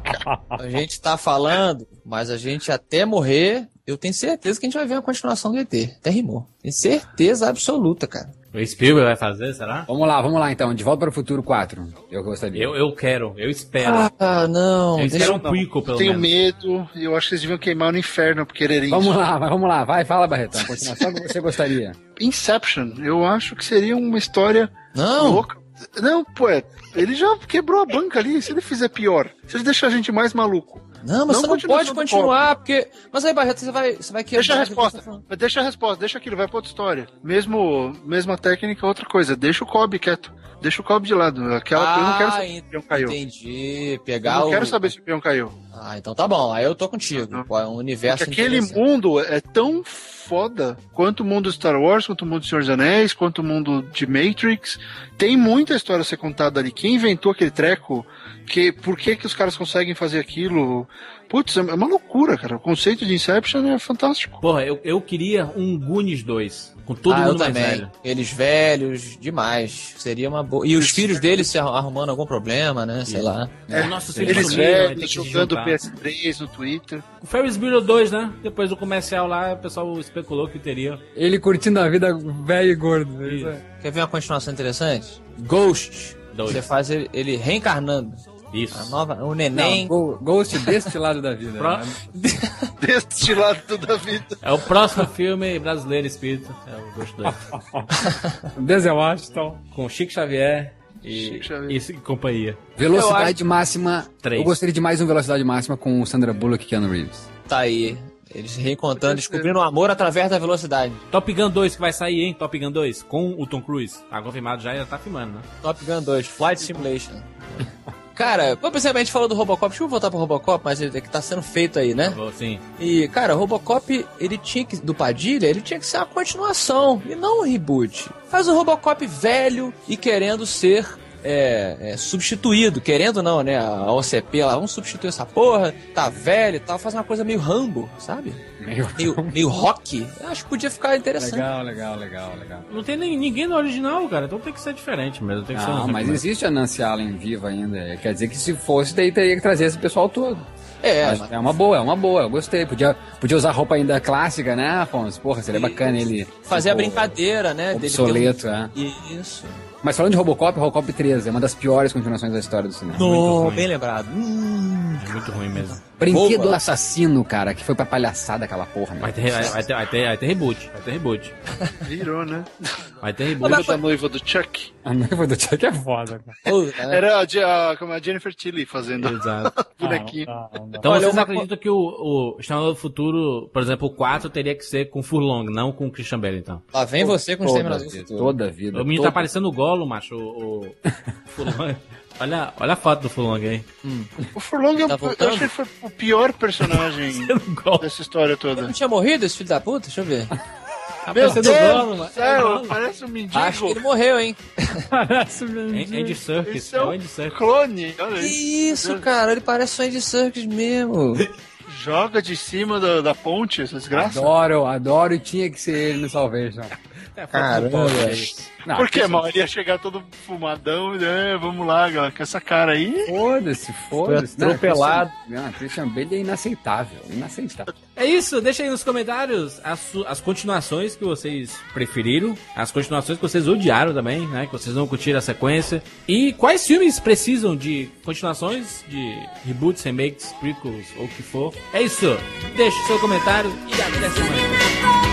A gente tá falando, mas a gente até morrer, eu tenho certeza que a gente vai ver uma continuação do ET. Até rimou. Tenho certeza absoluta, cara. O Spielberg vai fazer, será? Vamos lá, vamos lá então. De Volta para o Futuro 4. Eu gostaria. Eu, eu quero, eu espero. Ah, não. eu Deixa espero um prequel, pelo Tenho menos. medo e eu acho que eles deviam queimar no inferno por quererem Vamos isso. lá, vamos lá. Vai, fala, Barretão. Continuação que você gostaria. Inception, eu acho que seria uma história Não. louca. Não, pô, é, ele já quebrou a banca ali. Se ele fizer pior, se ele deixar a gente mais maluco. Não, mas Não você não pode continuar, porque. Mas aí, Barreto, você vai, você vai quebrar. Deixa a resposta. tá deixa a resposta, deixa aquilo, vai pra outra história. Mesmo, mesma técnica, outra coisa. Deixa o Kobe quieto. Deixa o Kobe de lado. Aquela, eu não quero Ah, saber se o peão caiu. Entendi. Eu Pegar não o. quero saber se o peão caiu. Ah, então tá bom. Aí eu tô contigo. Pô, é um universo. Porque aquele mundo é tão foda quanto o mundo Star Wars, quanto o mundo Senhor dos Anéis, quanto o mundo de Matrix. Tem muita história a ser contada ali. Quem inventou aquele treco? Que, por que, que os caras conseguem fazer aquilo? Putz, é uma loucura, cara. O conceito de Inception é fantástico. Porra, eu, eu queria um Goonies 2. Com todo ah, mundo mais também. velho. Eles velhos, demais. Seria uma boa. E os filhos deles se arru- arrumando algum problema, né? Sei lá. É. Nossos filhos Eles sumiram, vai ter velhos jogando juntar. PS3 no Twitter. O Ferris Bueller 2, né? Depois do comercial lá, o pessoal especulou que teria. Ele curtindo a vida velho e gordo. Isso. Quer ver uma continuação interessante? Ghost. Dois. Você faz ele, ele reencarnando. A Isso. nova, o Não, neném. Go- Ghost deste lado da vida. Pro- né? Deste lado da vida. É o próximo filme brasileiro espírito. É o Ghost 2. Denzel Washington. Com Chico Xavier e, e companhia. Velocidade máxima. Três. Eu gostaria de mais um Velocidade Máxima com o Sandra Bullock e Keanu Reeves. Tá aí. Eles reencontrando, descobrindo o amor através da velocidade. Top Gun 2 que vai sair, hein? Top Gun 2 com o Tom Cruise. Tá confirmado já, já tá filmando, né? Top Gun 2, Flight Simulation. Cara, por exemplo, a gente falou do Robocop, deixa eu voltar pro Robocop, mas ele é que tá sendo feito aí, né? Vou, Sim. E, cara, o Robocop, ele tinha que, do Padilha, ele tinha que ser uma continuação e não um reboot. Faz o Robocop velho e querendo ser é, é, substituído, querendo não, né? A OCP lá, vamos substituir essa porra, tá velho e tal, faz uma coisa meio Rambo, sabe? Meio... Meio, meio rock. Eu acho que podia ficar interessante. Legal, legal, legal, legal. Não tem nem, ninguém no original, cara. Então tem que ser diferente mesmo. Tem que ser Não, um- mas existe a Nancy Allen viva ainda. Quer dizer que se fosse, daí teria que trazer esse pessoal todo. É, Mas mas- é uma boa, é uma boa. Eu gostei. Podia, podia usar roupa ainda clássica, né, Afonso? Porra, seria bacana ele. fazer a tipo, brincadeira, né? dele ter um- Obsoleto, é. Isso. Mas falando de Robocop, Robocop 13 é uma das piores continuações da história do cinema. No, bem lembrado. Hum. É muito ruim mesmo. Brinquedo Boa. assassino, cara, que foi pra palhaçada aquela porra, né? Vai ter, vai, ter, vai ter, vai ter reboot. Vai ter reboot. Virou, né? Vai ter Lembra reboot. da noiva do Chuck? A noiva do Chuck é foda, cara. Né? Era a, a, como a Jennifer Tilly fazendo Exato. bonequinho. Ah, não, não, não. Então Olha, vocês uma acreditam que o, o Exterminador do Futuro, por exemplo, o 4 teria que ser com Furlong, não com o Christian Bale, então. Lá vem você com os Toda terminadores do vida, futuro. toda a vida. O menino toda- tá parecendo o Golo, macho, o, o Furlong. Olha, olha a foto do Furlong aí. O Furlong, Tá eu, eu acho que ele foi o pior personagem dessa história Ele toda. não tinha morrido, esse filho da puta? Deixa eu ver. Tá Meu Deus do mano. céu, parece um mendigo. Acho que ele morreu, hein? Parece An- mesmo. Andy Serkis, é é o um Andy Serkis. clone. Olha Que isso. isso, cara? Ele parece o Andy Serkis mesmo. Joga de cima da, da ponte, essa desgraça. Adoro, adoro e tinha que ser ele no Salvation. É Caramba. Aí. Não, Por que, mal? Ele ia chegar todo fumadão e é, vamos lá, galera, com essa cara aí. Foda-se, foda-se. Atropelado. Não, Christian, Bale é inaceitável, inaceitável. É isso, deixa aí nos comentários as, as continuações que vocês preferiram, as continuações que vocês odiaram também, né? Que vocês não curtiram a sequência. E quais filmes precisam de continuações, de reboots, remakes, prequels ou o que for. É isso, deixa o seu comentário e até semana.